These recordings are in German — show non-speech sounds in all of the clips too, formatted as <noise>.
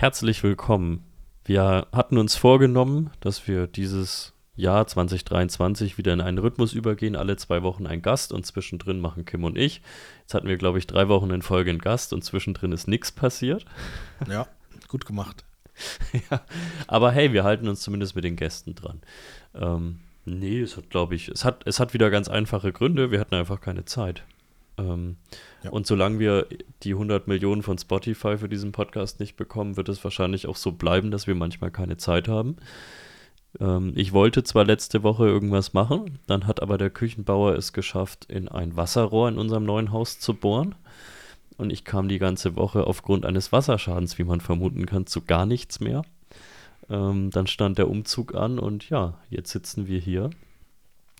Herzlich willkommen. Wir hatten uns vorgenommen, dass wir dieses Jahr 2023 wieder in einen Rhythmus übergehen. Alle zwei Wochen ein Gast und zwischendrin machen Kim und ich. Jetzt hatten wir, glaube ich, drei Wochen in Folge einen Gast und zwischendrin ist nichts passiert. Ja, gut gemacht. <laughs> ja, aber hey, wir halten uns zumindest mit den Gästen dran. Ähm, nee, es hat, glaube ich, es hat, es hat wieder ganz einfache Gründe. Wir hatten einfach keine Zeit. Ähm, ja. Und solange wir die 100 Millionen von Spotify für diesen Podcast nicht bekommen, wird es wahrscheinlich auch so bleiben, dass wir manchmal keine Zeit haben. Ähm, ich wollte zwar letzte Woche irgendwas machen, dann hat aber der Küchenbauer es geschafft, in ein Wasserrohr in unserem neuen Haus zu bohren. Und ich kam die ganze Woche aufgrund eines Wasserschadens, wie man vermuten kann, zu gar nichts mehr. Ähm, dann stand der Umzug an und ja, jetzt sitzen wir hier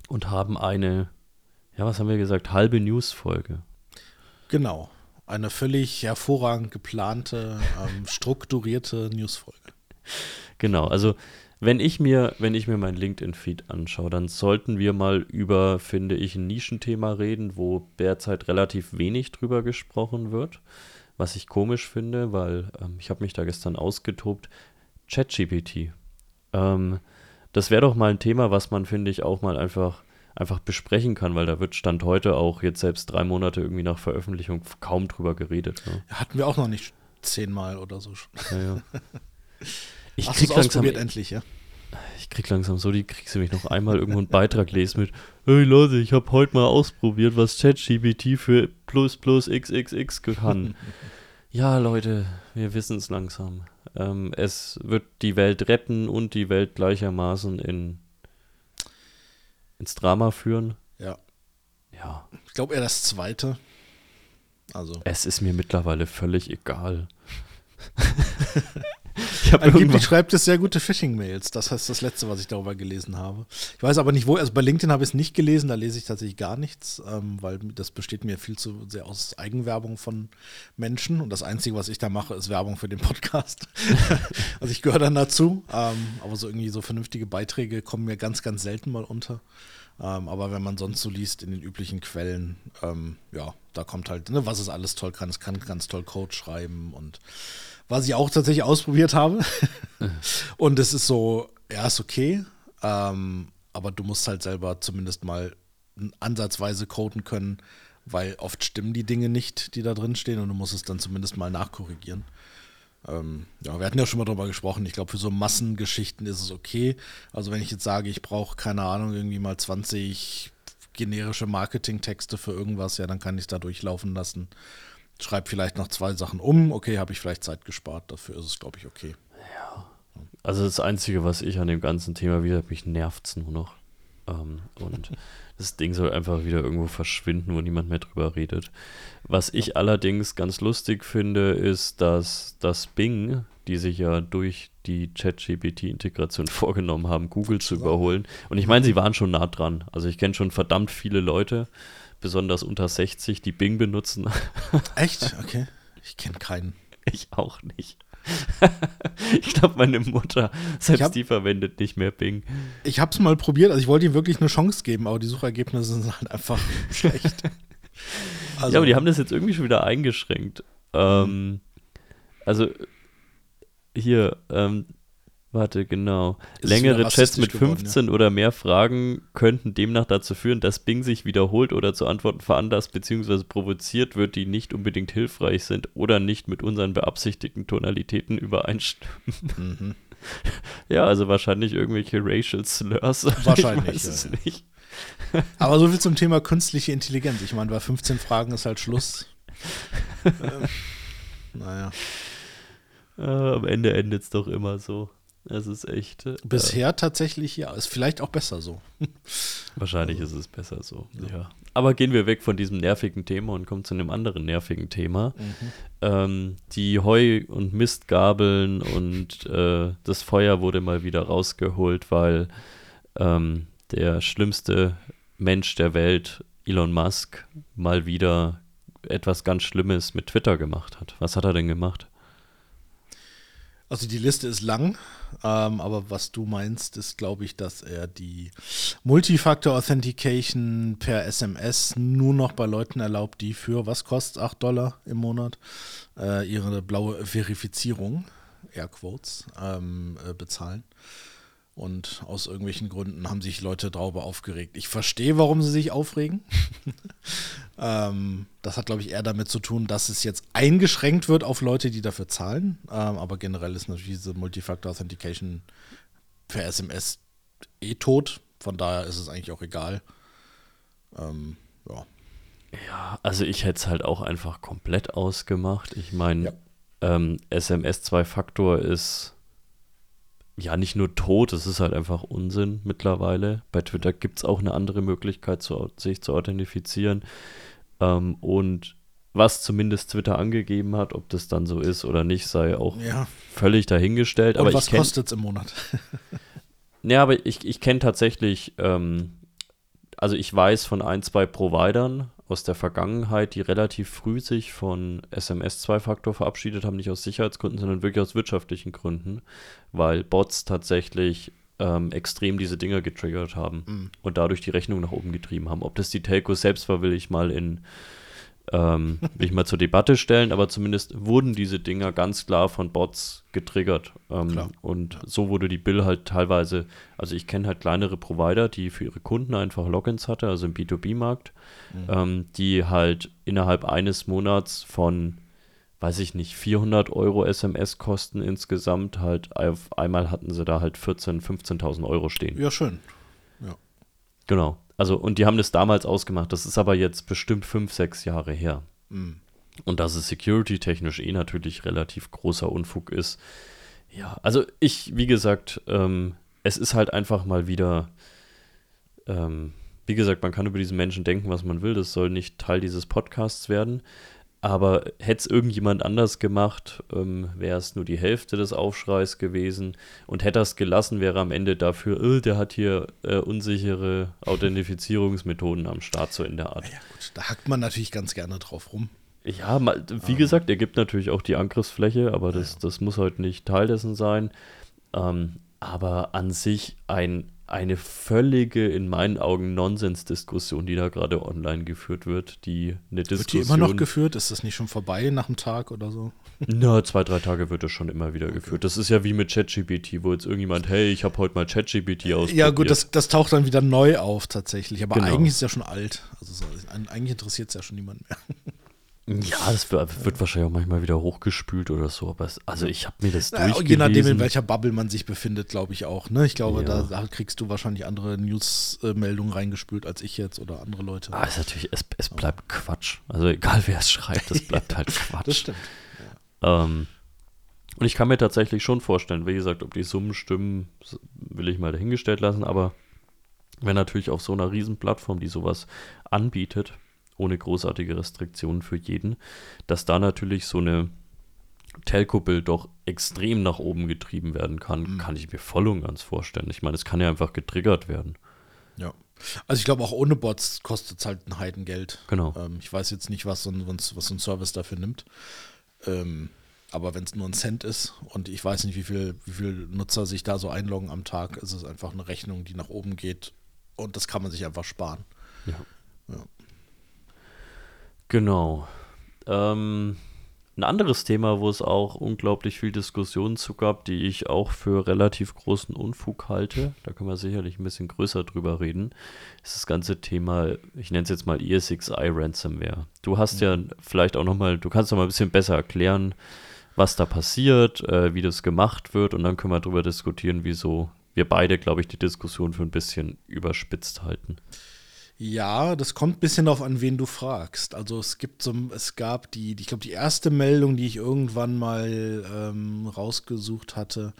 und haben eine ja, was haben wir gesagt? Halbe News-Folge. Genau. Eine völlig hervorragend geplante, ähm, <laughs> strukturierte News-Folge. Genau, also wenn ich mir, wenn ich mir mein LinkedIn-Feed anschaue, dann sollten wir mal über, finde ich, ein Nischenthema reden, wo derzeit relativ wenig drüber gesprochen wird. Was ich komisch finde, weil ähm, ich habe mich da gestern ausgetobt. ChatGPT. Ähm, das wäre doch mal ein Thema, was man, finde ich, auch mal einfach einfach besprechen kann, weil da wird Stand heute auch jetzt selbst drei Monate irgendwie nach Veröffentlichung kaum drüber geredet. Ne? Hatten wir auch noch nicht zehnmal oder so schon. Ja, ja. <laughs> Ich Hast krieg langsam endlich, ja? Ich krieg langsam so die kriegst du mich noch einmal irgendwo einen Beitrag lesen mit Hey Leute, ich habe heute mal ausprobiert, was ChatGPT für plus plus xxx kann. <laughs> ja, Leute, wir wissen es langsam. Ähm, es wird die Welt retten und die Welt gleichermaßen in ins Drama führen. Ja. Ja. Ich glaube eher das zweite. Also. Es ist mir mittlerweile völlig egal. <laughs> ich Angeblich schreibt es sehr gute Phishing-Mails. Das heißt das letzte, was ich darüber gelesen habe. Ich weiß aber nicht, wo. Also bei LinkedIn habe ich es nicht gelesen, da lese ich tatsächlich gar nichts, ähm, weil das besteht mir viel zu sehr aus Eigenwerbung von Menschen. Und das Einzige, was ich da mache, ist Werbung für den Podcast. <laughs> also ich gehöre dann dazu. Ähm, aber so irgendwie so vernünftige Beiträge kommen mir ganz, ganz selten mal unter. Ähm, aber wenn man sonst so liest in den üblichen Quellen, ähm, ja, da kommt halt, ne, was es alles toll kann. Es kann ganz toll Code schreiben und was ich auch tatsächlich ausprobiert habe. <laughs> und es ist so, ja, ist okay. Ähm, aber du musst halt selber zumindest mal ansatzweise coden können, weil oft stimmen die Dinge nicht, die da drin stehen und du musst es dann zumindest mal nachkorrigieren. Ähm, ja, wir hatten ja schon mal drüber gesprochen. Ich glaube, für so Massengeschichten ist es okay. Also wenn ich jetzt sage, ich brauche keine Ahnung, irgendwie mal 20 generische Marketingtexte für irgendwas, ja, dann kann ich es da durchlaufen lassen. Schreibe vielleicht noch zwei Sachen um. Okay, habe ich vielleicht Zeit gespart. Dafür ist es, glaube ich, okay. Ja. Also das Einzige, was ich an dem ganzen Thema wieder, mich nervt es nur noch. Ähm, und <laughs> das Ding soll einfach wieder irgendwo verschwinden, wo niemand mehr drüber redet. Was ich allerdings ganz lustig finde, ist, dass das Bing, die sich ja durch die ChatGPT-Integration <laughs> vorgenommen haben, Google zu überholen. Und ich meine, sie waren schon nah dran. Also ich kenne schon verdammt viele Leute, besonders unter 60, die Bing benutzen. <laughs> Echt? Okay. Ich kenne keinen. Ich auch nicht. <laughs> ich glaube, meine Mutter, selbst hab, die verwendet nicht mehr Bing. Ich habe es mal probiert, also ich wollte ihm wirklich eine Chance geben, aber die Suchergebnisse sind halt einfach schlecht. Also, ja, aber die haben das jetzt irgendwie schon wieder eingeschränkt. Ähm, also hier, ähm, Warte, genau. Längere Chats mit 15 geworden, ja. oder mehr Fragen könnten demnach dazu führen, dass Bing sich wiederholt oder zu Antworten veranlasst bzw. provoziert wird, die nicht unbedingt hilfreich sind oder nicht mit unseren beabsichtigten Tonalitäten übereinstimmen. Mhm. <laughs> ja, also wahrscheinlich irgendwelche Racial Slurs. <laughs> Wahrscheinlich. Ich weiß es ja. nicht. Aber so viel zum Thema künstliche Intelligenz. Ich meine, bei 15 Fragen ist halt Schluss. <laughs> ähm, naja. Äh, am Ende endet es doch immer so. Es ist echt. Äh, Bisher tatsächlich ja. Ist vielleicht auch besser so. <laughs> Wahrscheinlich ist es besser so, ja. ja. Aber gehen wir weg von diesem nervigen Thema und kommen zu einem anderen nervigen Thema. Mhm. Ähm, die Heu- und Mistgabeln und äh, das Feuer wurde mal wieder rausgeholt, weil ähm, der schlimmste Mensch der Welt, Elon Musk, mal wieder etwas ganz Schlimmes mit Twitter gemacht hat. Was hat er denn gemacht? Also die Liste ist lang, ähm, aber was du meinst, ist, glaube ich, dass er die Multifactor Authentication per SMS nur noch bei Leuten erlaubt, die für was kostet 8 Dollar im Monat äh, ihre blaue Verifizierung Airquotes, ähm, äh, bezahlen. Und aus irgendwelchen Gründen haben sich Leute darüber aufgeregt. Ich verstehe, warum sie sich aufregen. <laughs> ähm, das hat, glaube ich, eher damit zu tun, dass es jetzt eingeschränkt wird auf Leute, die dafür zahlen. Ähm, aber generell ist natürlich diese Multifactor Authentication per SMS eh tot. Von daher ist es eigentlich auch egal. Ähm, ja. Ja, also ich hätte es halt auch einfach komplett ausgemacht. Ich meine, ja. ähm, SMS Zwei-Faktor ist ja nicht nur tot, es ist halt einfach Unsinn mittlerweile. Bei Twitter gibt es auch eine andere Möglichkeit, zu, sich zu authentifizieren. Ähm, und was zumindest Twitter angegeben hat, ob das dann so ist oder nicht, sei auch ja. völlig dahingestellt. Und aber was kostet es im Monat? <laughs> ja, aber ich, ich kenne tatsächlich, ähm, also ich weiß von ein, zwei Providern, aus der Vergangenheit, die relativ früh sich von SMS-Zwei-Faktor verabschiedet haben, nicht aus Sicherheitsgründen, sondern wirklich aus wirtschaftlichen Gründen, weil Bots tatsächlich ähm, extrem diese Dinger getriggert haben mhm. und dadurch die Rechnung nach oben getrieben haben. Ob das die Telcos selbst war, will ich mal in ähm, will ich mal zur Debatte stellen, aber zumindest wurden diese Dinger ganz klar von Bots getriggert. Ähm, und so wurde die Bill halt teilweise, also ich kenne halt kleinere Provider, die für ihre Kunden einfach Logins hatte, also im B2B-Markt, mhm. ähm, die halt innerhalb eines Monats von, weiß ich nicht, 400 Euro SMS-Kosten insgesamt halt, auf einmal hatten sie da halt 14.000, 15.000 Euro stehen. Ja, schön. Ja. Genau. Also, und die haben das damals ausgemacht. Das ist aber jetzt bestimmt fünf, sechs Jahre her. Mhm. Und dass es security-technisch eh natürlich relativ großer Unfug ist. Ja, also ich, wie gesagt, ähm, es ist halt einfach mal wieder, ähm, wie gesagt, man kann über diesen Menschen denken, was man will. Das soll nicht Teil dieses Podcasts werden. Aber hätte es irgendjemand anders gemacht, ähm, wäre es nur die Hälfte des Aufschreis gewesen. Und hätte er es gelassen, wäre am Ende dafür, oh, der hat hier äh, unsichere Authentifizierungsmethoden am Start, so in der Art. Ja, gut, da hackt man natürlich ganz gerne drauf rum. Ja, mal, wie ähm. gesagt, er gibt natürlich auch die Angriffsfläche, aber das, ja. das muss halt nicht Teil dessen sein. Ähm, aber an sich ein eine völlige, in meinen Augen, Nonsensdiskussion, die da gerade online geführt wird. Die eine Diskussion. Wird die immer noch geführt? Ist das nicht schon vorbei nach einem Tag oder so? Na, zwei, drei Tage wird das schon immer wieder okay. geführt. Das ist ja wie mit ChatGPT, wo jetzt irgendjemand, hey, ich habe heute mal ChatGPT ausprobiert. Ja, gut, das, das taucht dann wieder neu auf tatsächlich. Aber genau. eigentlich ist es ja schon alt. Also eigentlich interessiert es ja schon niemand mehr. Ja, das wird, wahrscheinlich auch manchmal wieder hochgespült oder so. Aber es, also ich habe mir das Na, durchgelesen. Je nachdem, in welcher Bubble man sich befindet, glaube ich auch. Ne? Ich glaube, ja. da, kriegst du wahrscheinlich andere News-Meldungen reingespült als ich jetzt oder andere Leute. Ah, ist natürlich, es, es bleibt Quatsch. Also egal, wer es schreibt, es bleibt <laughs> halt Quatsch. das stimmt. Ja. Ähm, und ich kann mir tatsächlich schon vorstellen, wie gesagt, ob die Summen stimmen, will ich mal dahingestellt lassen. Aber wenn natürlich auf so einer Riesenplattform, die sowas anbietet, ohne großartige Restriktionen für jeden, dass da natürlich so eine Telco-Bild doch extrem nach oben getrieben werden kann, mhm. kann ich mir voll und ganz vorstellen. Ich meine, es kann ja einfach getriggert werden. Ja. Also ich glaube, auch ohne Bots kostet es halt ein Heidengeld. Genau. Ähm, ich weiß jetzt nicht, was so ein, was so ein Service dafür nimmt. Ähm, aber wenn es nur ein Cent ist und ich weiß nicht, wie viel, wie viel Nutzer sich da so einloggen am Tag, ist es einfach eine Rechnung, die nach oben geht und das kann man sich einfach sparen. Ja. Genau. Ähm, ein anderes Thema, wo es auch unglaublich viel Diskussion zu gab, die ich auch für relativ großen Unfug halte, da können wir sicherlich ein bisschen größer drüber reden, ist das ganze Thema, ich nenne es jetzt mal ESXi Ransomware. Du hast ja, ja vielleicht auch nochmal, du kannst noch mal ein bisschen besser erklären, was da passiert, äh, wie das gemacht wird und dann können wir darüber diskutieren, wieso wir beide, glaube ich, die Diskussion für ein bisschen überspitzt halten. Ja, das kommt ein bisschen darauf an, wen du fragst. Also es gibt so, es gab die, ich glaube, die erste Meldung, die ich irgendwann mal ähm, rausgesucht hatte,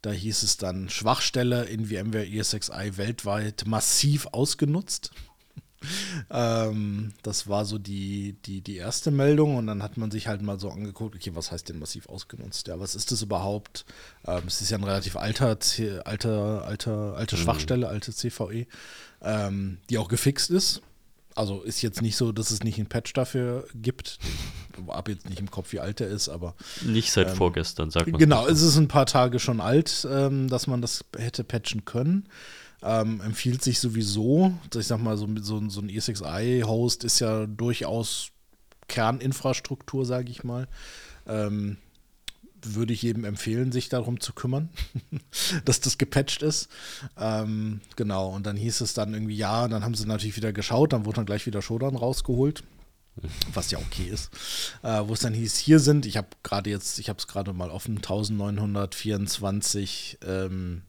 da hieß es dann Schwachstelle in VMware ESXi weltweit massiv ausgenutzt. Ähm, das war so die, die, die erste Meldung und dann hat man sich halt mal so angeguckt, okay, was heißt denn massiv ausgenutzt? Ja, was ist das überhaupt? Ähm, es ist ja ein relativ alter, alter, alter, alte mhm. Schwachstelle, alte CVE ähm, die auch gefixt ist. Also ist jetzt nicht so, dass es nicht einen Patch dafür gibt. Habe jetzt nicht im Kopf, wie alt er ist, aber. Nicht seit ähm, vorgestern, sagt man. Genau, es ist ein paar Tage schon alt, ähm, dass man das hätte patchen können. Ähm, empfiehlt sich sowieso, ich sag mal, so, so, so ein ESXi-Host ist ja durchaus Kerninfrastruktur, sage ich mal. Ähm, würde ich jedem empfehlen, sich darum zu kümmern, <laughs> dass das gepatcht ist. Ähm, genau, und dann hieß es dann irgendwie, ja, und dann haben sie natürlich wieder geschaut, dann wurde dann gleich wieder Shodan rausgeholt. <laughs> Was ja okay ist. Äh, Wo es dann hieß, hier sind, ich habe gerade jetzt, ich habe es gerade mal offen, 1924 ähm,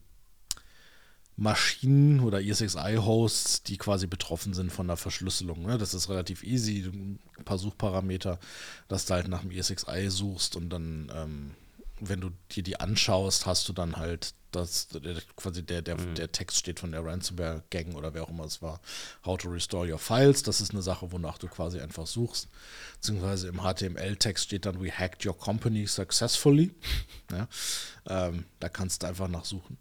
Maschinen oder ESXi-Hosts, die quasi betroffen sind von der Verschlüsselung. Ne? Das ist relativ easy, ein paar Suchparameter, dass du halt nach dem ESXi suchst und dann ähm, wenn du dir die anschaust, hast du dann halt das, quasi der, der, mhm. der Text steht von der Ransomware-Gang oder wer auch immer es war. How to restore your files. Das ist eine Sache, wonach du quasi einfach suchst. Beziehungsweise im HTML-Text steht dann, we hacked your company successfully. <laughs> Ja, ähm, da kannst du einfach nachsuchen.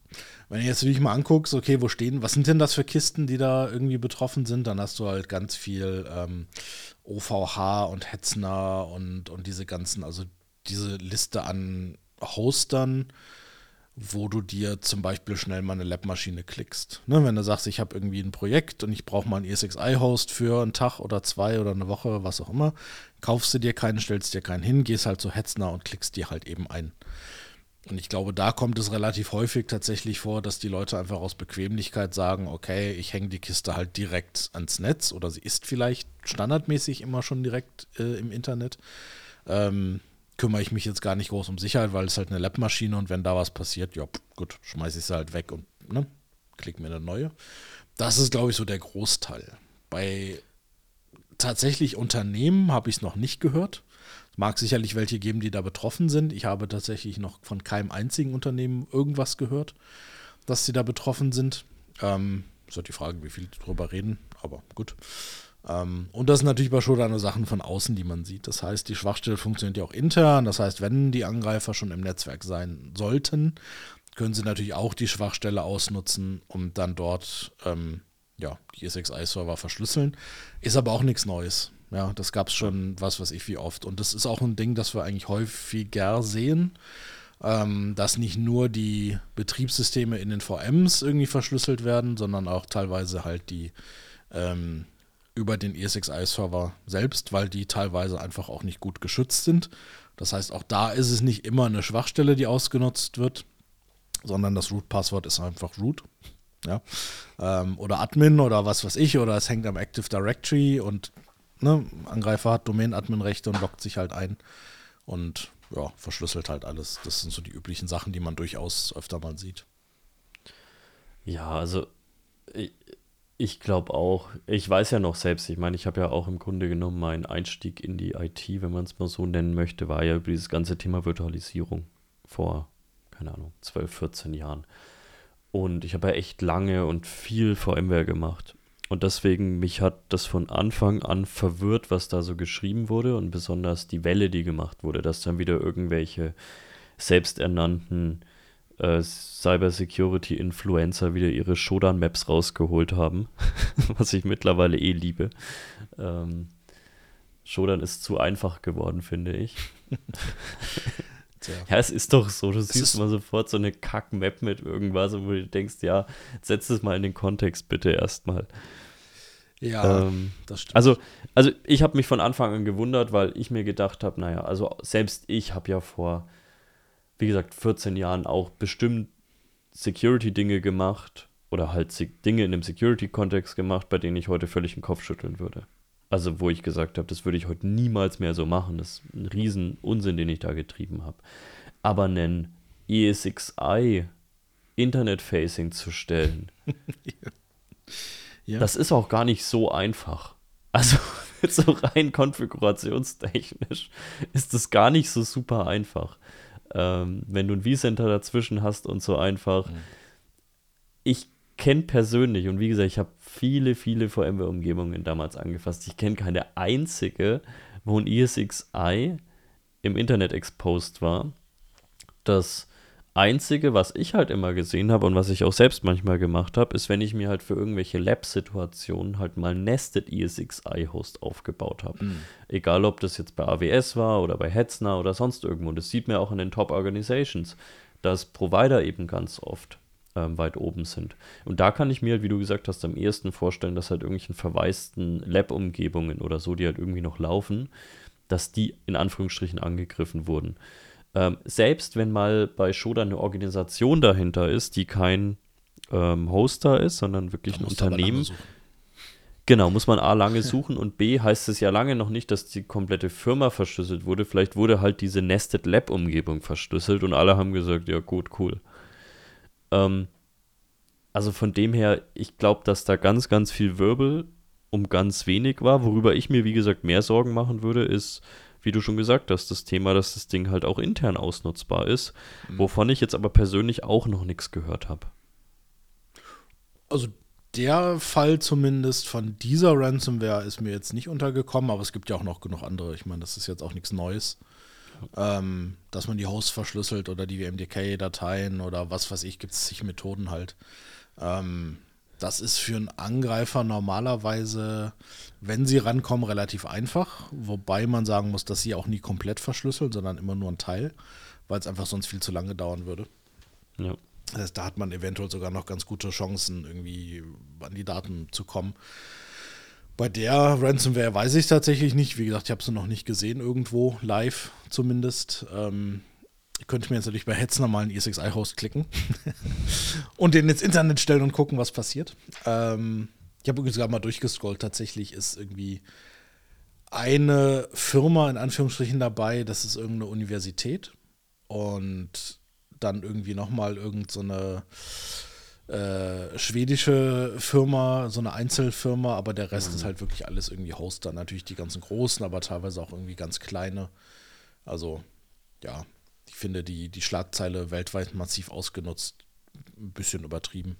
Wenn du jetzt wirklich mal anguckst, okay, wo stehen, was sind denn das für Kisten, die da irgendwie betroffen sind, dann hast du halt ganz viel ähm, OVH und Hetzner und, und diese ganzen, also diese Liste an Hostern, wo du dir zum Beispiel schnell mal eine Lab-Maschine klickst. Ne, wenn du sagst, ich habe irgendwie ein Projekt und ich brauche mal einen ESXi-Host für einen Tag oder zwei oder eine Woche, was auch immer, kaufst du dir keinen, stellst dir keinen hin, gehst halt zu Hetzner und klickst dir halt eben ein. Und ich glaube, da kommt es relativ häufig tatsächlich vor, dass die Leute einfach aus Bequemlichkeit sagen, okay, ich hänge die Kiste halt direkt ans Netz oder sie ist vielleicht standardmäßig immer schon direkt äh, im Internet. Ähm, kümmere ich mich jetzt gar nicht groß um Sicherheit, weil es halt eine Lab-Maschine und wenn da was passiert, ja, gut, schmeiße ich sie halt weg und ne, klick mir eine neue. Das ist, glaube ich, so der Großteil. Bei tatsächlich Unternehmen habe ich es noch nicht gehört. Es mag sicherlich welche geben, die da betroffen sind. Ich habe tatsächlich noch von keinem einzigen Unternehmen irgendwas gehört, dass sie da betroffen sind. Ähm, ist halt die Frage, wie viel drüber reden, aber gut. Ähm, und das sind natürlich bei Shodan nur Sachen von außen, die man sieht. Das heißt, die Schwachstelle funktioniert ja auch intern. Das heißt, wenn die Angreifer schon im Netzwerk sein sollten, können sie natürlich auch die Schwachstelle ausnutzen und dann dort ähm, ja, die ESXi-Server verschlüsseln. Ist aber auch nichts Neues. Ja, das gab es schon, was weiß ich, wie oft. Und das ist auch ein Ding, das wir eigentlich häufiger sehen, ähm, dass nicht nur die Betriebssysteme in den VMs irgendwie verschlüsselt werden, sondern auch teilweise halt die ähm, über den ESXi-Server selbst, weil die teilweise einfach auch nicht gut geschützt sind. Das heißt, auch da ist es nicht immer eine Schwachstelle, die ausgenutzt wird, sondern das Root-Passwort ist einfach Root. Ja. Ähm, oder Admin oder was weiß ich, oder es hängt am Active Directory und ne, Angreifer hat Domain-Admin-Rechte und lockt sich halt ein und ja, verschlüsselt halt alles. Das sind so die üblichen Sachen, die man durchaus öfter mal sieht. Ja, also ich glaube auch. Ich weiß ja noch selbst, ich meine, ich habe ja auch im Grunde genommen meinen Einstieg in die IT, wenn man es mal so nennen möchte, war ja über dieses ganze Thema Virtualisierung vor, keine Ahnung, 12, 14 Jahren. Und ich habe ja echt lange und viel VMware gemacht. Und deswegen, mich hat das von Anfang an verwirrt, was da so geschrieben wurde und besonders die Welle, die gemacht wurde, dass dann wieder irgendwelche selbsternannten äh, Cybersecurity-Influencer wieder ihre Shodan-Maps rausgeholt haben, <laughs> was ich mittlerweile eh liebe. Ähm, Shodan ist zu einfach geworden, finde ich. <laughs> ja, es ist doch so, du es siehst mal sofort so eine Kack-Map mit irgendwas, wo du denkst, ja, setz es mal in den Kontext bitte erstmal. Ja, ähm, das stimmt. Also, also ich habe mich von Anfang an gewundert, weil ich mir gedacht habe, naja, also selbst ich habe ja vor wie gesagt, 14 Jahren auch bestimmt Security-Dinge gemacht oder halt Dinge in einem Security-Kontext gemacht, bei denen ich heute völlig den Kopf schütteln würde. Also wo ich gesagt habe, das würde ich heute niemals mehr so machen. Das ist ein riesen Unsinn, den ich da getrieben habe. Aber einen ESXi Internet-Facing zu stellen, <laughs> ja. das ist auch gar nicht so einfach. Also <laughs> so rein konfigurationstechnisch ist das gar nicht so super einfach ähm, wenn du ein vCenter dazwischen hast und so einfach. Mhm. Ich kenne persönlich, und wie gesagt, ich habe viele, viele VMware-Umgebungen damals angefasst. Ich kenne keine einzige, wo ein ESXi im Internet exposed war, das Einzige, was ich halt immer gesehen habe und was ich auch selbst manchmal gemacht habe, ist, wenn ich mir halt für irgendwelche Lab-Situationen halt mal Nested ESXi-Host aufgebaut habe. Mhm. Egal, ob das jetzt bei AWS war oder bei Hetzner oder sonst irgendwo. Das sieht man auch in den Top-Organizations, dass Provider eben ganz oft ähm, weit oben sind. Und da kann ich mir halt, wie du gesagt hast, am ehesten vorstellen, dass halt irgendwelchen verwaisten Lab-Umgebungen oder so, die halt irgendwie noch laufen, dass die in Anführungsstrichen angegriffen wurden. Ähm, selbst wenn mal bei Shoda eine Organisation dahinter ist, die kein ähm, Hoster ist, sondern wirklich ein Unternehmen. Genau, muss man A lange <laughs> suchen und B heißt es ja lange noch nicht, dass die komplette Firma verschlüsselt wurde. Vielleicht wurde halt diese Nested Lab-Umgebung verschlüsselt und alle haben gesagt, ja gut, cool. Ähm, also von dem her, ich glaube, dass da ganz, ganz viel Wirbel um ganz wenig war. Worüber ich mir, wie gesagt, mehr Sorgen machen würde, ist, wie du schon gesagt hast, das Thema, dass das Ding halt auch intern ausnutzbar ist, mhm. wovon ich jetzt aber persönlich auch noch nichts gehört habe. Also der Fall zumindest von dieser Ransomware ist mir jetzt nicht untergekommen, aber es gibt ja auch noch genug andere. Ich meine, das ist jetzt auch nichts Neues. Ähm, dass man die Hosts verschlüsselt oder die WMDK-Dateien oder was weiß ich, gibt es sich Methoden halt. Ähm, das ist für einen Angreifer normalerweise, wenn sie rankommen, relativ einfach. Wobei man sagen muss, dass sie auch nie komplett verschlüsseln, sondern immer nur ein Teil, weil es einfach sonst viel zu lange dauern würde. Ja. Das heißt, da hat man eventuell sogar noch ganz gute Chancen, irgendwie an die Daten zu kommen. Bei der Ransomware weiß ich tatsächlich nicht. Wie gesagt, ich habe sie noch nicht gesehen, irgendwo, live zumindest. Ähm, ich könnte mir jetzt natürlich bei Hetz nochmal einen ESXi-Host klicken <laughs> und den ins Internet stellen und gucken, was passiert. Ähm, ich habe übrigens gerade mal durchgescrollt. Tatsächlich ist irgendwie eine Firma in Anführungsstrichen dabei, das ist irgendeine Universität. Und dann irgendwie nochmal irgendeine so äh, schwedische Firma, so eine Einzelfirma, aber der Rest mhm. ist halt wirklich alles irgendwie Hoster. Natürlich die ganzen großen, aber teilweise auch irgendwie ganz kleine. Also, ja, finde die, die Schlagzeile weltweit massiv ausgenutzt. Ein bisschen übertrieben.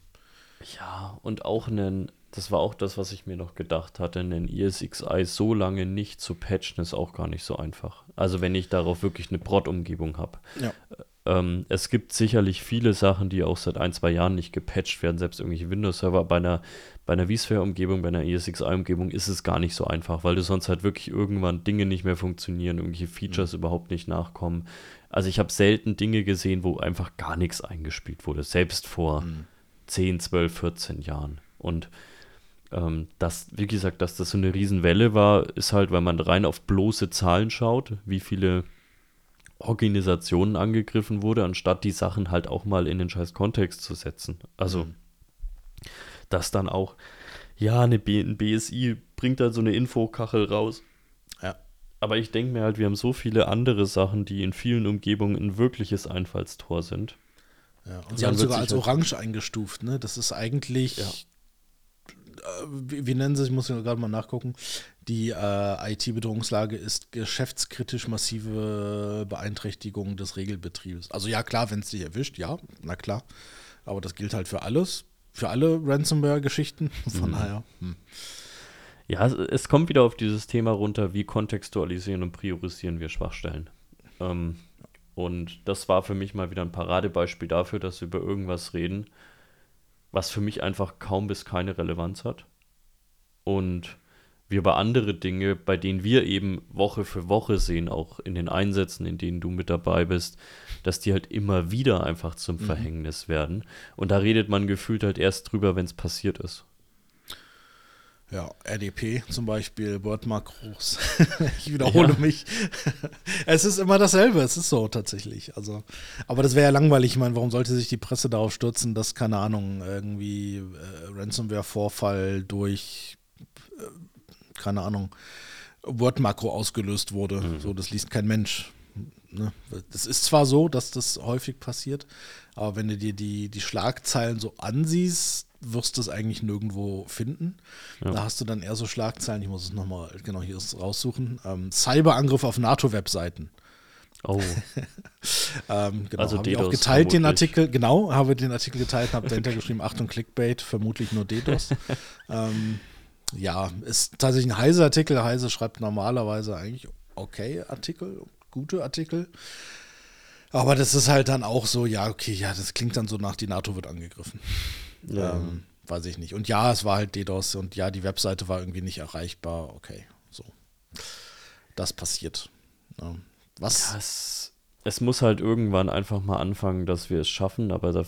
Ja, und auch einen, das war auch das, was ich mir noch gedacht hatte, einen ESXi so lange nicht zu patchen, ist auch gar nicht so einfach. Also wenn ich darauf wirklich eine Prot-Umgebung habe. Ja. Ähm, es gibt sicherlich viele Sachen, die auch seit ein, zwei Jahren nicht gepatcht werden, selbst irgendwelche Windows-Server. Bei einer, bei einer vSphere-Umgebung, bei einer ESXi-Umgebung ist es gar nicht so einfach, weil du sonst halt wirklich irgendwann Dinge nicht mehr funktionieren, irgendwelche Features mhm. überhaupt nicht nachkommen. Also ich habe selten Dinge gesehen, wo einfach gar nichts eingespielt wurde, selbst vor mhm. 10, 12, 14 Jahren. Und ähm, das, wie gesagt, dass das so eine Riesenwelle war, ist halt, weil man rein auf bloße Zahlen schaut, wie viele Organisationen angegriffen wurde, anstatt die Sachen halt auch mal in den scheiß Kontext zu setzen. Also, mhm. dass dann auch, ja, eine B ein BSI bringt dann so eine Infokachel raus. Aber ich denke mir halt, wir haben so viele andere Sachen, die in vielen Umgebungen ein wirkliches Einfallstor sind. Ja, und, sie haben sogar als halt orange eingestuft, ne? Das ist eigentlich ja. Äh, wie, wie, nennen sie es, ich muss ja gerade mal nachgucken, die äh, IT-Bedrohungslage ist geschäftskritisch massive Beeinträchtigung des Regelbetriebes. Also ja, klar, wenn es dich erwischt, ja, na klar. Aber das gilt halt für alles, für alle Ransomware-Geschichten. <laughs> Von mhm. daher. Hm. Ja, es kommt wieder auf dieses Thema runter, wie kontextualisieren und priorisieren wir Schwachstellen. Ähm, und das war für mich mal wieder ein Paradebeispiel dafür, dass wir über irgendwas reden, was für mich einfach kaum bis keine Relevanz hat. Und wir über andere Dinge, bei denen wir eben Woche für Woche sehen, auch in den Einsätzen, in denen du mit dabei bist, dass die halt immer wieder einfach zum mhm. Verhängnis werden. Und da redet man gefühlt halt erst drüber, wenn es passiert ist. Ja, RDP zum Beispiel, Word-Makros. <laughs> ich wiederhole ja. mich. <laughs> es ist immer dasselbe, es ist so tatsächlich. Also, aber das wäre ja langweilig. Ich meine, warum sollte sich die Presse darauf stürzen, dass, keine Ahnung, irgendwie äh, Ransomware-Vorfall durch, äh, keine Ahnung, Word-Makro ausgelöst wurde. Mhm. So, das liest kein Mensch. Ne? Das ist zwar so, dass das häufig passiert, aber wenn du dir die, die Schlagzeilen so ansiehst, wirst du es eigentlich nirgendwo finden. Ja. Da hast du dann eher so Schlagzeilen, ich muss es nochmal genau hier raussuchen. Ähm, Cyberangriff auf NATO-Webseiten. Oh. <laughs> ähm, genau, also habe ich auch geteilt vermutlich. den Artikel, genau, habe den Artikel geteilt, habe dahinter geschrieben, Achtung, Clickbait, vermutlich nur DDoS. <laughs> ähm, ja, ist tatsächlich ein heiser Artikel. Heise schreibt normalerweise eigentlich okay Artikel, gute Artikel. Aber das ist halt dann auch so, ja, okay, ja, das klingt dann so nach, die NATO wird angegriffen. Ja. Ähm, weiß ich nicht. Und ja, es war halt DDoS und ja, die Webseite war irgendwie nicht erreichbar. Okay, so. Das passiert. Ja. Was? Ja, es, es, muss halt irgendwann einfach mal anfangen, dass wir es schaffen, aber da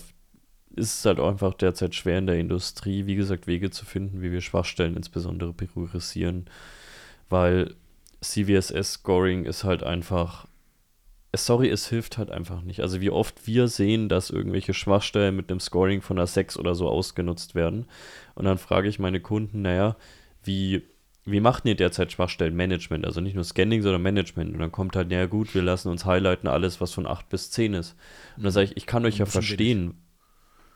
ist es halt einfach derzeit schwer in der Industrie, wie gesagt, Wege zu finden, wie wir Schwachstellen insbesondere priorisieren, weil CVSS-Scoring ist halt einfach sorry, es hilft halt einfach nicht. Also wie oft wir sehen, dass irgendwelche Schwachstellen mit einem Scoring von einer 6 oder so ausgenutzt werden. Und dann frage ich meine Kunden, naja, wie, wie macht ihr derzeit Schwachstellenmanagement? Also nicht nur Scanning, sondern Management. Und dann kommt halt, naja gut, wir lassen uns highlighten alles, was von 8 bis 10 ist. Und dann sage ich, ich kann euch ja verstehen.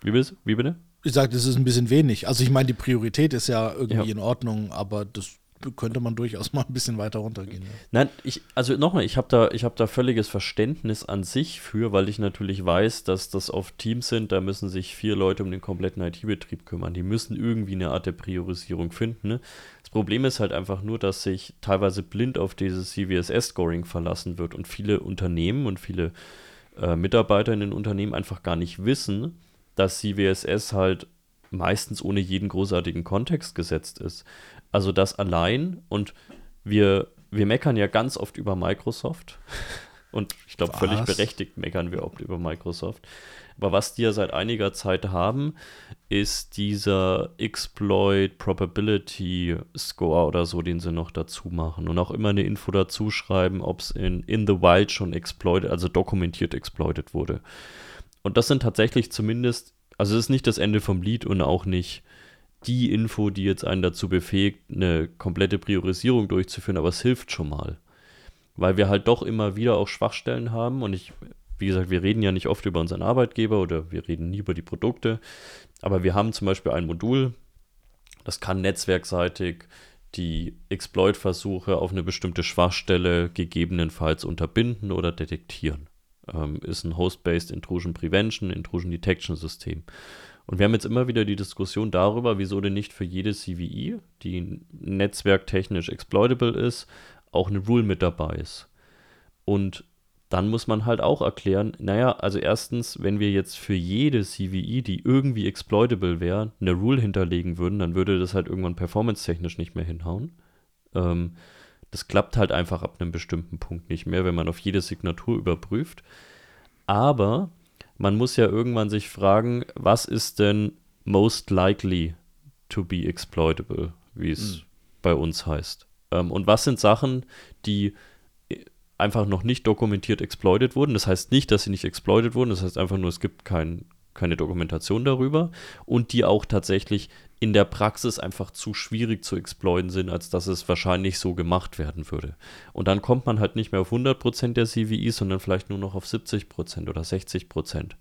Wie, bitte? wie bitte? Ich sage, das ist ein bisschen wenig. Also ich meine, die Priorität ist ja irgendwie ja. in Ordnung, aber das könnte man durchaus mal ein bisschen weiter runtergehen. Ja. Nein, ich, also nochmal, ich habe da, hab da völliges Verständnis an sich für, weil ich natürlich weiß, dass das oft Teams sind, da müssen sich vier Leute um den kompletten IT-Betrieb kümmern. Die müssen irgendwie eine Art der Priorisierung finden. Ne? Das Problem ist halt einfach nur, dass sich teilweise blind auf dieses CVSS-Scoring verlassen wird und viele Unternehmen und viele äh, Mitarbeiter in den Unternehmen einfach gar nicht wissen, dass CVSS halt meistens ohne jeden großartigen Kontext gesetzt ist. Also das allein und wir, wir meckern ja ganz oft über Microsoft. <laughs> Und ich glaube, völlig berechtigt meckern wir oft über Microsoft. Aber was die ja seit einiger Zeit haben, ist dieser Exploit Probability Score oder so, den sie noch dazu machen. Und auch immer eine Info dazu schreiben, ob es in, in the wild schon exploited, also dokumentiert exploited wurde. Und das sind tatsächlich zumindest, also es ist nicht das Ende vom Lied und auch nicht die Info, die jetzt einen dazu befähigt, eine komplette Priorisierung durchzuführen, aber es hilft schon mal. Weil wir halt doch immer wieder auch Schwachstellen haben und ich, wie gesagt, wir reden ja nicht oft über unseren Arbeitgeber oder wir reden nie über die Produkte, aber wir haben zum Beispiel ein Modul, das kann netzwerkseitig die Exploit-Versuche auf eine bestimmte Schwachstelle gegebenenfalls unterbinden oder detektieren. Ähm, ist ein Host-Based Intrusion Prevention, Intrusion Detection System. Und wir haben jetzt immer wieder die Diskussion darüber, wieso denn nicht für jede CVE, die netzwerktechnisch exploitable ist, auch eine Rule mit dabei ist. Und dann muss man halt auch erklären, naja, also erstens, wenn wir jetzt für jede CVE, die irgendwie exploitable wäre, eine Rule hinterlegen würden, dann würde das halt irgendwann performance-technisch nicht mehr hinhauen. Ähm, das klappt halt einfach ab einem bestimmten Punkt nicht mehr, wenn man auf jede Signatur überprüft. Aber man muss ja irgendwann sich fragen, was ist denn most likely to be exploitable, wie es mhm. bei uns heißt. Ähm, und was sind Sachen, die äh, einfach noch nicht dokumentiert exploited wurden. Das heißt nicht, dass sie nicht exploited wurden, das heißt einfach nur, es gibt kein, keine Dokumentation darüber und die auch tatsächlich in der Praxis einfach zu schwierig zu exploiten sind, als dass es wahrscheinlich so gemacht werden würde. Und dann kommt man halt nicht mehr auf 100% der CVIs, sondern vielleicht nur noch auf 70% oder 60%.